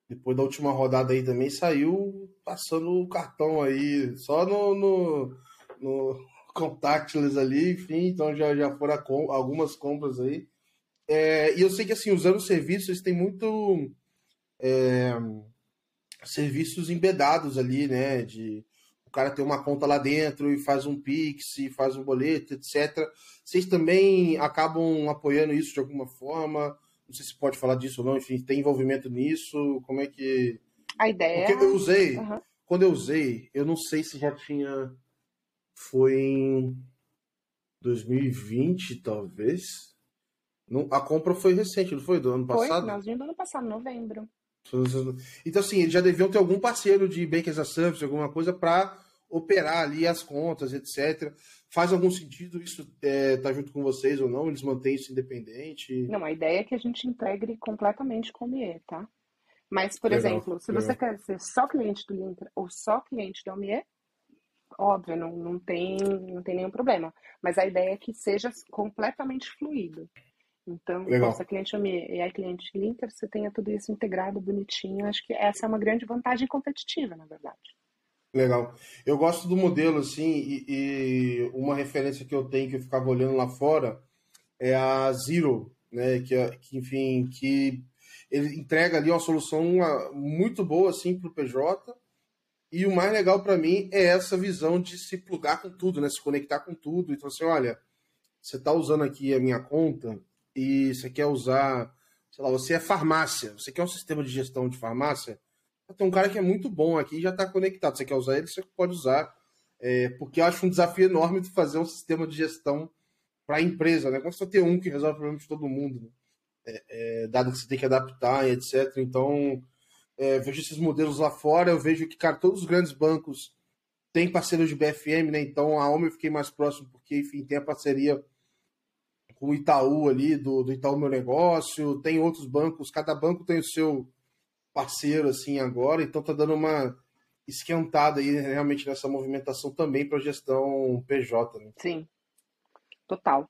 depois da última rodada aí também, saiu passando o cartão aí, só no, no, no contactless ali, enfim, então já, já foram com, algumas compras aí. É, e eu sei que, assim, usando serviços, tem muito... É, serviços embedados ali, né, de o cara tem uma conta lá dentro e faz um Pix, e faz um boleto, etc. Vocês também acabam apoiando isso de alguma forma? Não sei se pode falar disso ou não, enfim, tem envolvimento nisso? Como é que. A ideia. Porque eu usei, uhum. quando eu usei, eu não sei se já tinha. Foi em 2020, talvez. Não, a compra foi recente, não foi? Do ano passado? Foi, finalzinho do ano passado, novembro. Então, assim, eles já deviam ter algum parceiro de Bank as a Service, alguma coisa para operar ali as contas, etc. Faz algum sentido isso é, tá junto com vocês ou não? Eles mantêm isso independente? Não, a ideia é que a gente integre completamente com o MIE, tá? Mas, por legal, exemplo, se legal. você quer ser só cliente do Linter ou só cliente do MIE, óbvio, não, não, tem, não tem nenhum problema. Mas a ideia é que seja completamente fluido. Então, Legal. nossa cliente e a cliente Linker, você tenha tudo isso integrado, bonitinho. Acho que essa é uma grande vantagem competitiva, na verdade. Legal. Eu gosto do modelo, assim, e, e, uma referência que eu tenho que eu ficava olhando lá fora é a Zero, né? Que, é, que enfim, que ele entrega ali uma solução muito boa, assim, para o PJ. E o mais legal para mim é essa visão de se plugar com tudo, né? Se conectar com tudo. Então, assim, olha, você está usando aqui a minha conta, e você quer usar, sei lá, você é farmácia, você quer um sistema de gestão de farmácia, tem um cara que é muito bom aqui e já está conectado. Você quer usar ele, você pode usar. É, porque eu acho um desafio enorme de fazer um sistema de gestão para a empresa, né? Quando você tem um que resolve o problema de todo mundo. Né? é, é, dado que você tem que adaptar, etc. Então, é, vejo esses modelos lá fora, eu vejo que, cara, todos os grandes bancos têm parceiros de BFM, né? Então, a OMI eu fiquei mais próximo, porque, enfim, tem a parceria com o Itaú ali, do, do Itaú Meu Negócio, tem outros bancos, cada banco tem o seu parceiro, assim, agora, então tá dando uma esquentada aí, realmente, nessa movimentação também para gestão PJ, né? Sim, total.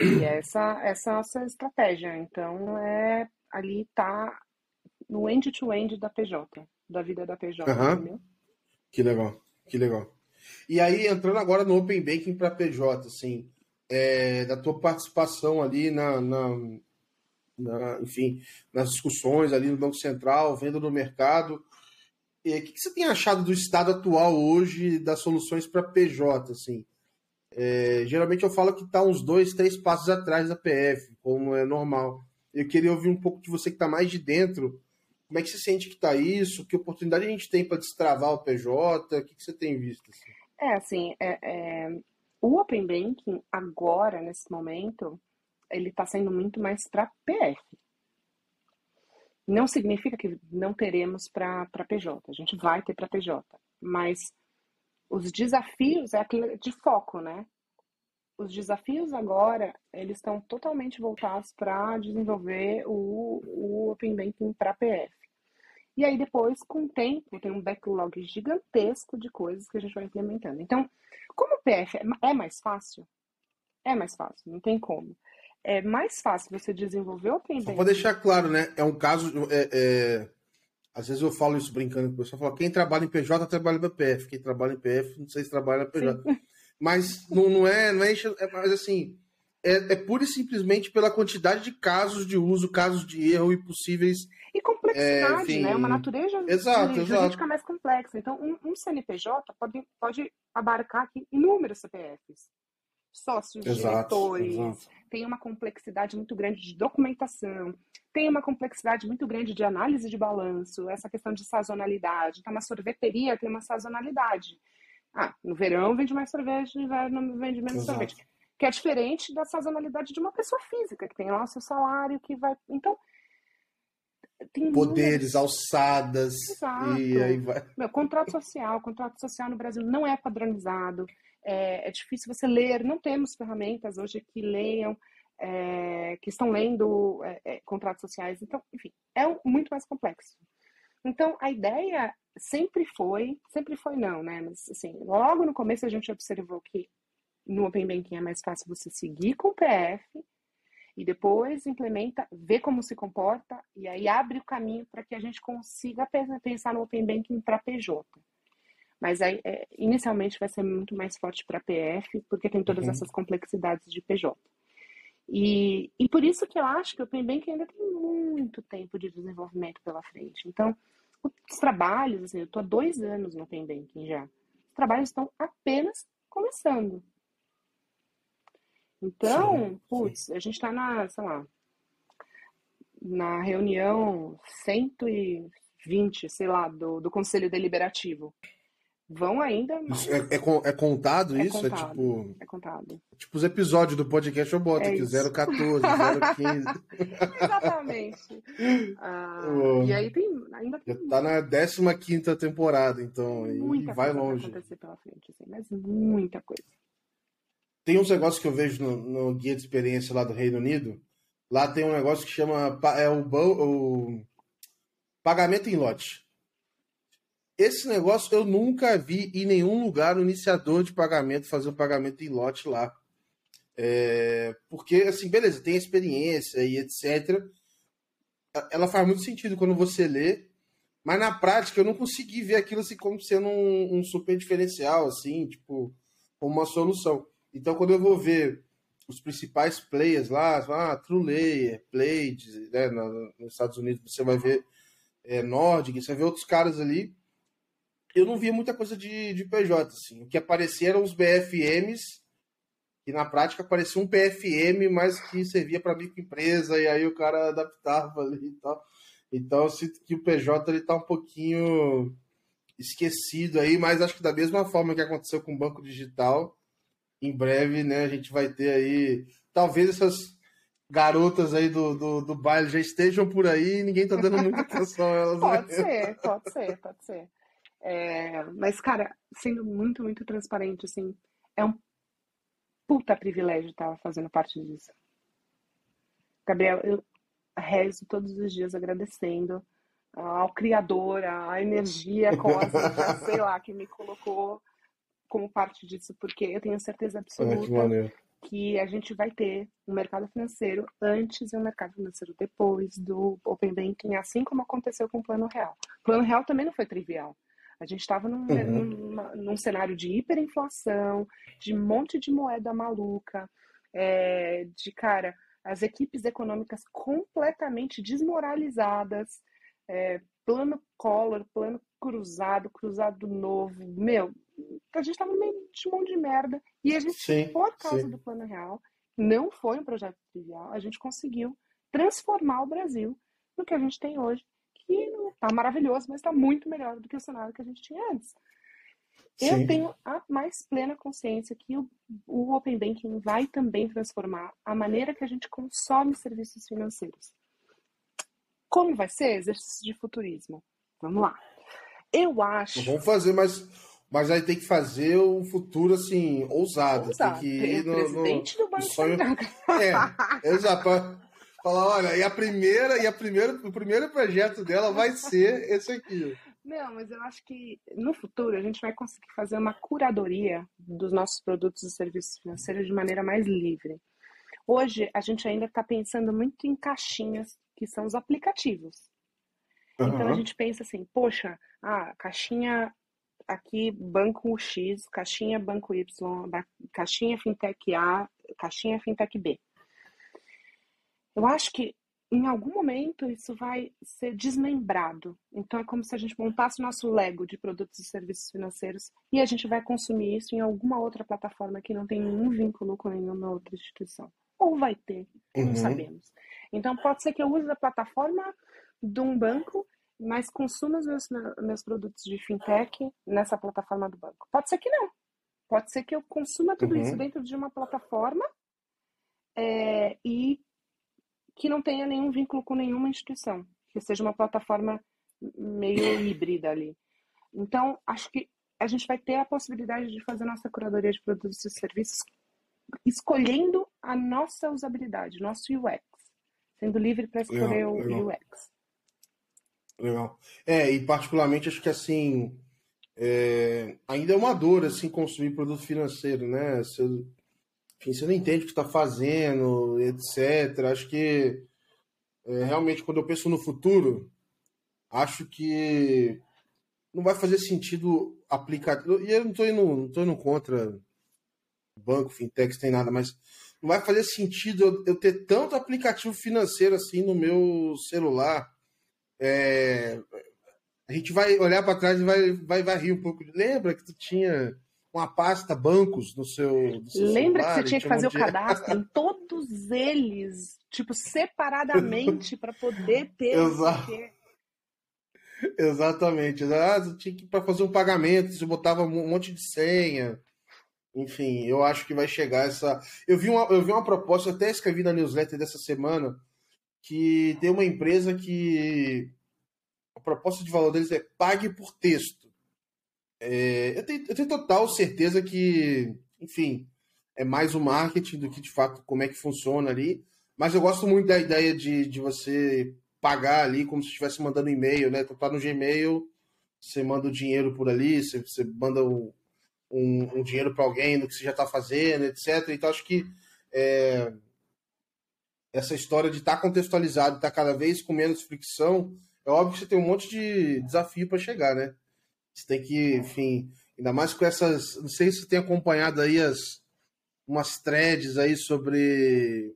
E essa, essa é a nossa estratégia. Então, é ali tá no end-to-end -end da PJ, da vida da PJ, uhum. entendeu? Que legal, que legal. E aí, entrando agora no Open Banking para PJ, assim, é, da tua participação ali na, na, na, enfim, nas discussões ali no Banco Central, venda no mercado, o que, que, você tem achado do estado atual hoje das soluções para PJ, assim? É, geralmente eu falo que está uns dois, três passos atrás da PF, como é normal. Eu queria ouvir um pouco de você que está mais de dentro. Como é que você sente que está isso? Que oportunidade a gente tem para destravar o PJ? O que, que você tem visto? Assim? É, assim, é, é, o Open Banking agora, nesse momento, ele está sendo muito mais para PF. Não significa que não teremos para PJ. A gente vai ter para PJ. Mas os desafios é de foco, né? Os desafios agora, eles estão totalmente voltados para desenvolver o, o Open Banking para PF. E aí depois, com o tempo, tem um backlog gigantesco de coisas que a gente vai implementando. Então, como o PF é, mais fácil, é mais fácil, não tem como. É mais fácil você desenvolver o. Só para deixar claro, né? É um caso... É, é às vezes eu falo isso brincando com o pessoal, falo, quem trabalha em PJ trabalha em PF, quem trabalha em PF não sei se trabalha em PJ. Sim. Mas não, não é, não é, é mas assim, é, é pura e simplesmente pela quantidade de casos de uso, casos de erro e possíveis. Complexidade, é, né? Uma natureza exato, jurídica exato. mais complexa. Então, um, um, CNPJ pode, pode abarcar aqui inúmeros CPFs. Sócios, exato, diretores, exato. tem uma complexidade muito grande de documentação, tem uma complexidade muito grande de análise de balanço, essa questão de sazonalidade. Então, uma sorveteria tem uma sazonalidade. Ah, no verão vende mais sorvete, no inverno vende menos sorvete. Que é diferente da sazonalidade de uma pessoa física, que tem lá o seu salário, que vai. Então. Poderes, alçadas. Exato. E aí vai. Meu, contrato social. Contrato social no Brasil não é padronizado. É, é difícil você ler. Não temos ferramentas hoje que leiam é, que estão lendo é, é, contratos sociais. Então, enfim, é um, muito mais complexo. Então, a ideia sempre foi, sempre foi não, né? Mas, assim, logo no começo a gente observou que no Open Banking é mais fácil você seguir com o PF e depois implementa, vê como se comporta e aí abre o caminho para que a gente consiga pensar no Open Banking para PJ. Mas aí, é, inicialmente vai ser muito mais forte para PF, porque tem todas uhum. essas complexidades de PJ. E, e por isso que eu acho que o Open Bank ainda tem muito tempo de desenvolvimento pela frente. Então, os trabalhos, assim, eu estou há dois anos no Open Banking já. Os trabalhos estão apenas começando. Então, sim, putz, sim. a gente está na, sei lá, na reunião 120, sei lá, do, do Conselho Deliberativo vão ainda. Isso é, é, é, contado é isso? É contado, é tipo. É contado. Tipo os episódios do podcast eu boto é aqui, isso. 014, 015. Exatamente. Ah, e aí tem. Ainda tem. Já tá na 15 temporada, então. Muita e vai longe. acontecer pela frente, assim, mas muita coisa. Tem uns negócios que eu vejo no, no, guia de experiência lá do Reino Unido. Lá tem um negócio que chama é o, o pagamento em lote. Esse negócio eu nunca vi em nenhum lugar o iniciador de pagamento fazer um pagamento em lote lá. É, porque, assim, beleza, tem experiência e etc. Ela faz muito sentido quando você lê, mas na prática eu não consegui ver aquilo assim como sendo um, um super diferencial, assim, tipo, como uma solução. Então, quando eu vou ver os principais players lá, ah, TrueLayer, né, nos Estados Unidos, você vai ver é, Nordic, você vai ver outros caras ali eu não via muita coisa de, de PJ, assim. O que aparecia eram os BFMs, que na prática parecia um PFM, mas que servia para microempresa, e aí o cara adaptava ali e tal. Então eu sinto que o PJ ele tá um pouquinho esquecido aí, mas acho que da mesma forma que aconteceu com o Banco Digital, em breve, né, a gente vai ter aí talvez essas garotas aí do, do, do baile já estejam por aí e ninguém tá dando muita atenção a elas. Pode né? ser, pode ser, pode ser. É, mas, cara, sendo muito, muito transparente, assim, é um puta privilégio estar fazendo parte disso. Gabriel, eu rezo todos os dias agradecendo ao Criador, à energia cósmica, sei lá, que me colocou como parte disso, porque eu tenho certeza absoluta que a gente vai ter um mercado financeiro antes e um mercado financeiro depois do Open Banking, assim como aconteceu com o Plano Real. O Plano Real também não foi trivial. A gente estava num, uhum. num, cenário de hiperinflação, de um monte de moeda maluca, é, de cara, as equipes econômicas completamente desmoralizadas, é, plano Collor, plano cruzado, cruzado novo, meu, a gente estava no meio de monte de merda e a gente, sim, por causa sim. do plano real, não foi um projeto trivial, a gente conseguiu transformar o Brasil no que a gente tem hoje, que está maravilhoso, mas está muito melhor do que o cenário que a gente tinha antes. Eu Sim. tenho a mais plena consciência que o, o Open Banking vai também transformar a maneira que a gente consome serviços financeiros. Como vai ser? Exercício de futurismo. Vamos lá. Eu acho. Vamos fazer, mas, mas aí tem que fazer o futuro assim, ousado. ousado. Tem que ir no, presidente no, do Banco sonho... É, exato. Falar, olha, e a primeira, e a primeira, o primeiro projeto dela vai ser esse aqui. Não, mas eu acho que no futuro a gente vai conseguir fazer uma curadoria dos nossos produtos e serviços financeiros de maneira mais livre. Hoje a gente ainda está pensando muito em caixinhas, que são os aplicativos. Uhum. Então a gente pensa assim, poxa, ah, caixinha aqui banco X, caixinha banco Y, caixinha fintech A, caixinha fintech B. Eu acho que em algum momento isso vai ser desmembrado. Então é como se a gente montasse o nosso Lego de produtos e serviços financeiros e a gente vai consumir isso em alguma outra plataforma que não tem nenhum vínculo com nenhuma outra instituição. Ou vai ter, uhum. não sabemos. Então pode ser que eu use a plataforma de um banco, mas consuma os meus, meus produtos de fintech nessa plataforma do banco. Pode ser que não. Pode ser que eu consuma tudo uhum. isso dentro de uma plataforma é, e que não tenha nenhum vínculo com nenhuma instituição, que seja uma plataforma meio híbrida ali. Então, acho que a gente vai ter a possibilidade de fazer nossa curadoria de produtos e serviços escolhendo a nossa usabilidade, nosso UX, sendo livre para escolher legal, o legal. UX. Legal. É, e particularmente acho que assim, é, ainda é uma dor assim consumir produto financeiro, né? Você enfim, você não entende o que está fazendo, etc. Acho que é, realmente quando eu penso no futuro, acho que não vai fazer sentido aplicar. E eu não estou indo, não tô indo contra banco, fintech, tem nada, mas não vai fazer sentido eu, eu, ter tanto aplicativo financeiro assim no meu celular. É, a gente vai olhar para trás e vai, vai, vai rir um pouco. Lembra que tu tinha uma pasta bancos no seu. No seu Lembra celular, que você tinha que fazer um o cadastro em todos eles, tipo, separadamente, para poder ter. Exato. Exatamente. Ah, tinha que para fazer um pagamento, você botava um monte de senha. Enfim, eu acho que vai chegar essa. Eu vi uma, eu vi uma proposta, até escrevi na newsletter dessa semana, que tem uma empresa que a proposta de valor deles é pague por texto. É, eu, tenho, eu tenho total certeza que, enfim, é mais o marketing do que de fato como é que funciona ali. Mas eu gosto muito da ideia de, de você pagar ali como se estivesse mandando e-mail, né? Tu tá no Gmail, você manda o dinheiro por ali, você, você manda um, um, um dinheiro para alguém do que você já está fazendo, etc. Então acho que é, essa história de estar tá contextualizado, estar tá cada vez com menos fricção, é óbvio que você tem um monte de desafio para chegar, né? Você tem que, enfim, ainda mais com essas. Não sei se você tem acompanhado aí as umas threads aí sobre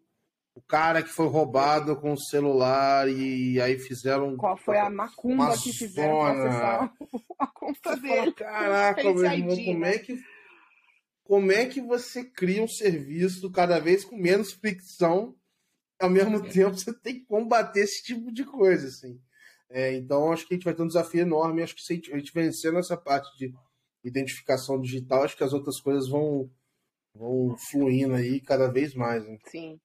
o cara que foi roubado com o celular e aí fizeram. Qual foi a macumba que fizeram acessar a conta dele? Fala, Caraca, meu irmão, como é que. Como é que você cria um serviço cada vez com menos fricção, ao mesmo tempo você tem que combater esse tipo de coisa, assim. É, então, acho que a gente vai ter um desafio enorme. Acho que se a gente vencer nessa parte de identificação digital, acho que as outras coisas vão, vão fluindo aí cada vez mais. Né? Sim.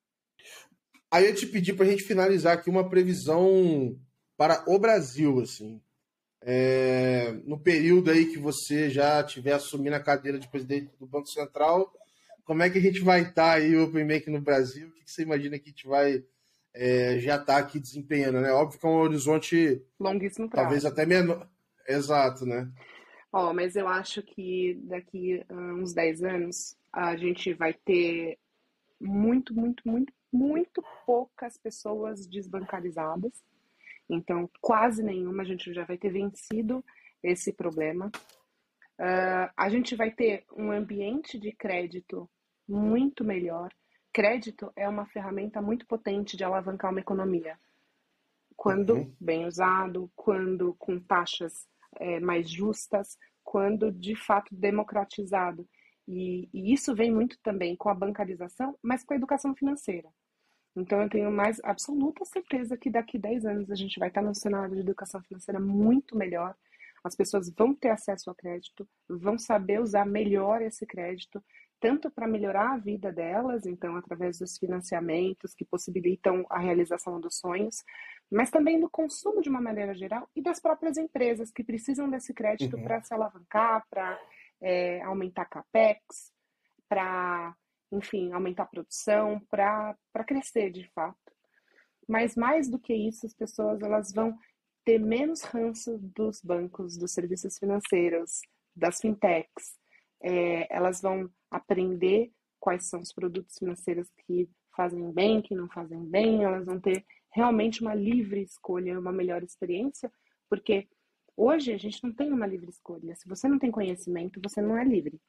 Aí eu te pedi para a gente finalizar aqui uma previsão para o Brasil, assim. É, no período aí que você já estiver assumindo a cadeira de presidente do Banco Central, como é que a gente vai estar tá aí o Open Bank no Brasil? O que, você imagina que a gente vai é, já estar tá aqui desempenhando, né? Óbvio que é um horizonte longuíssimo prazo. Talvez até menor. Exato, né? Ó, oh, mas eu acho que daqui uns 10 anos a gente vai ter muito, muito, muito, muito poucas pessoas desbancarizadas. Então, quase nenhuma, a gente já vai ter vencido esse problema. Uh, a gente vai ter um ambiente de crédito muito melhor. Crédito é uma ferramenta muito potente de alavancar uma economia. Quando uhum. bem usado, quando com taxas é, mais justas, quando de fato democratizado. E, e, isso vem muito também com a bancarização, mas com a educação financeira. Então eu tenho mais absoluta certeza que daqui 10 anos a gente vai estar num cenário de educação financeira muito melhor. As pessoas vão ter acesso ao crédito, vão saber usar melhor esse crédito, tanto para melhorar a vida delas, então através dos financiamentos que possibilitam a realização dos sonhos, mas também do consumo de uma maneira geral e das próprias empresas que precisam desse crédito uhum. para se alavancar, para é, aumentar capex, para, enfim, aumentar a produção, para crescer de fato. Mas mais do que isso, as pessoas elas vão ter menos ranço dos bancos, dos serviços financeiros, das fintechs. É, elas vão aprender quais são os produtos financeiros que fazem bem, que não fazem bem, elas vão ter realmente uma livre escolha, uma melhor experiência, porque hoje a gente não tem uma livre escolha. Se você não tem conhecimento, você não é livre.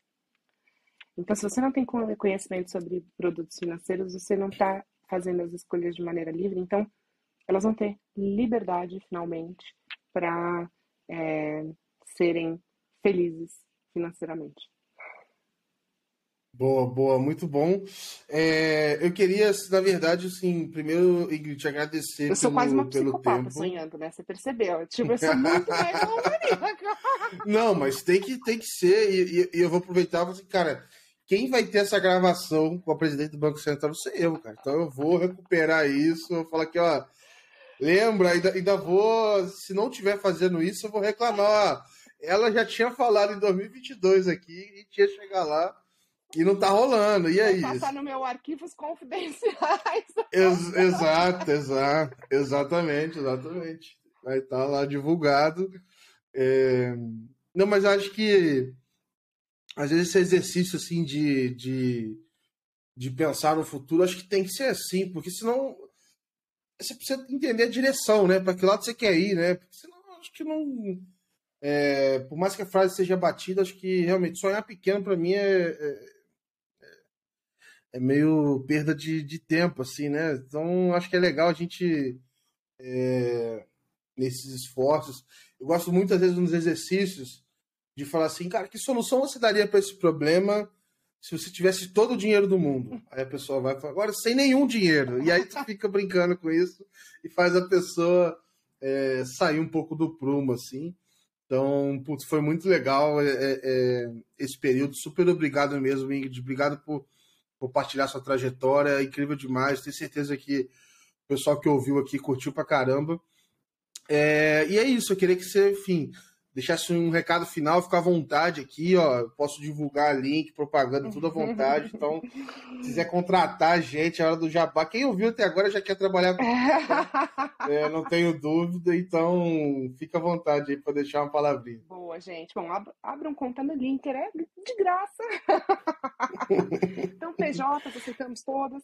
Então, se você não tem conhecimento sobre produtos financeiros, você não está fazendo as escolhas de maneira livre. Então, elas vão ter liberdade, finalmente, para é, serem felizes financeiramente. Boa, boa, muito bom. É, eu queria, na verdade, assim, primeiro, Ingrid, te agradecer Eu sou pelo, quase uma psicopata tempo. sonhando, né? Você percebeu? Tipo, eu sou muito megalomaníaca. Não, mas tem que, tem que ser, e, e eu vou aproveitar e assim, cara, quem vai ter essa gravação com a presidente do Banco Central sou eu, cara. Então eu vou recuperar isso, vou falar aqui, ó, lembra, ainda, ainda vou, se não tiver fazendo isso, eu vou reclamar, ela já tinha falado em 2022 aqui, e tinha chegar lá, e não tá rolando. E aí? Vai passar no meu arquivos confidenciais. Ex exato, exato. Exatamente, exatamente. Vai estar tá lá divulgado. É... Não, mas acho que às vezes esse exercício assim de, de, de pensar no futuro, acho que tem que ser assim, porque senão você precisa entender a direção, né? Para que lado você quer ir, né? Porque senão acho que não. É, por mais que a frase seja batida, acho que realmente sonhar pequeno para mim é, é é meio perda de, de tempo, assim, né? Então, acho que é legal a gente, é, nesses esforços, eu gosto muitas vezes nos exercícios de falar assim, cara, que solução você daria para esse problema se você tivesse todo o dinheiro do mundo? Aí a pessoa vai falar, agora sem nenhum dinheiro. E aí tu fica brincando com isso e faz a pessoa é, sair um pouco do prumo, assim. Então, putz, foi muito legal é, é, é esse período. Super obrigado mesmo, Ingrid. Obrigado por compartilhar sua trajetória, é incrível demais. Tenho certeza que o pessoal que ouviu aqui curtiu pra caramba. É, e é isso, eu queria que você, enfim, deixasse um recado final, fica à vontade aqui, ó. Posso divulgar link, propaganda, tudo à vontade. Então, se quiser contratar a gente, é hora do jabá. Quem ouviu até agora já quer trabalhar com é, não tenho dúvida, então fica à vontade aí para deixar uma palavrinha. Boa, gente. Bom, ab abram conta no Linker, é de graça. então, PJ, aceitamos todas.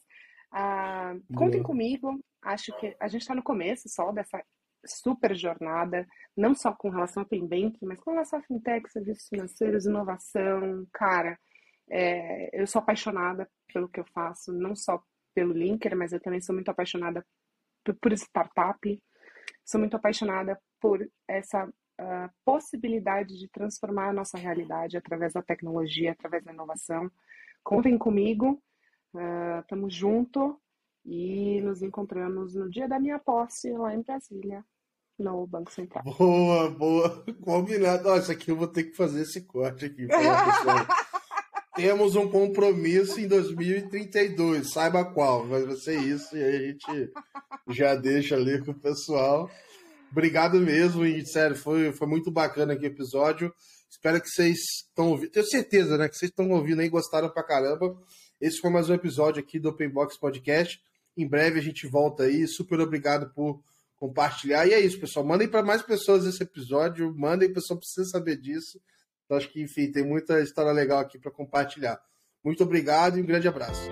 Ah, contem comigo. Acho que a gente está no começo só dessa super jornada, não só com relação ao Open Banking, mas com relação a fintech, serviços financeiros, inovação. Cara, é, eu sou apaixonada pelo que eu faço, não só pelo Linker, mas eu também sou muito apaixonada por, startup, sou muito apaixonada por essa uh, possibilidade de transformar a nossa realidade através da tecnologia, através da inovação. Contem comigo, estamos uh, junto e nos encontramos no dia da minha posse lá em Brasília, no Banco Central. Boa, boa. Combinado. Isso aqui eu vou ter que fazer esse corte aqui. Temos um compromisso em 2032, saiba qual, mas vai ser isso e aí a gente já deixa ali com o pessoal. Obrigado mesmo e sério, foi, foi muito bacana aqui o episódio. Espero que vocês estão ouvindo, tenho certeza, né, que vocês estão ouvindo aí, gostaram pra caramba. Esse foi mais um episódio aqui do Open Box Podcast. Em breve a gente volta aí. Super obrigado por compartilhar. E é isso, pessoal. Mandem para mais pessoas esse episódio. Mandem, o pessoal precisa saber disso. Então, acho que, enfim, tem muita história legal aqui para compartilhar. Muito obrigado e um grande abraço.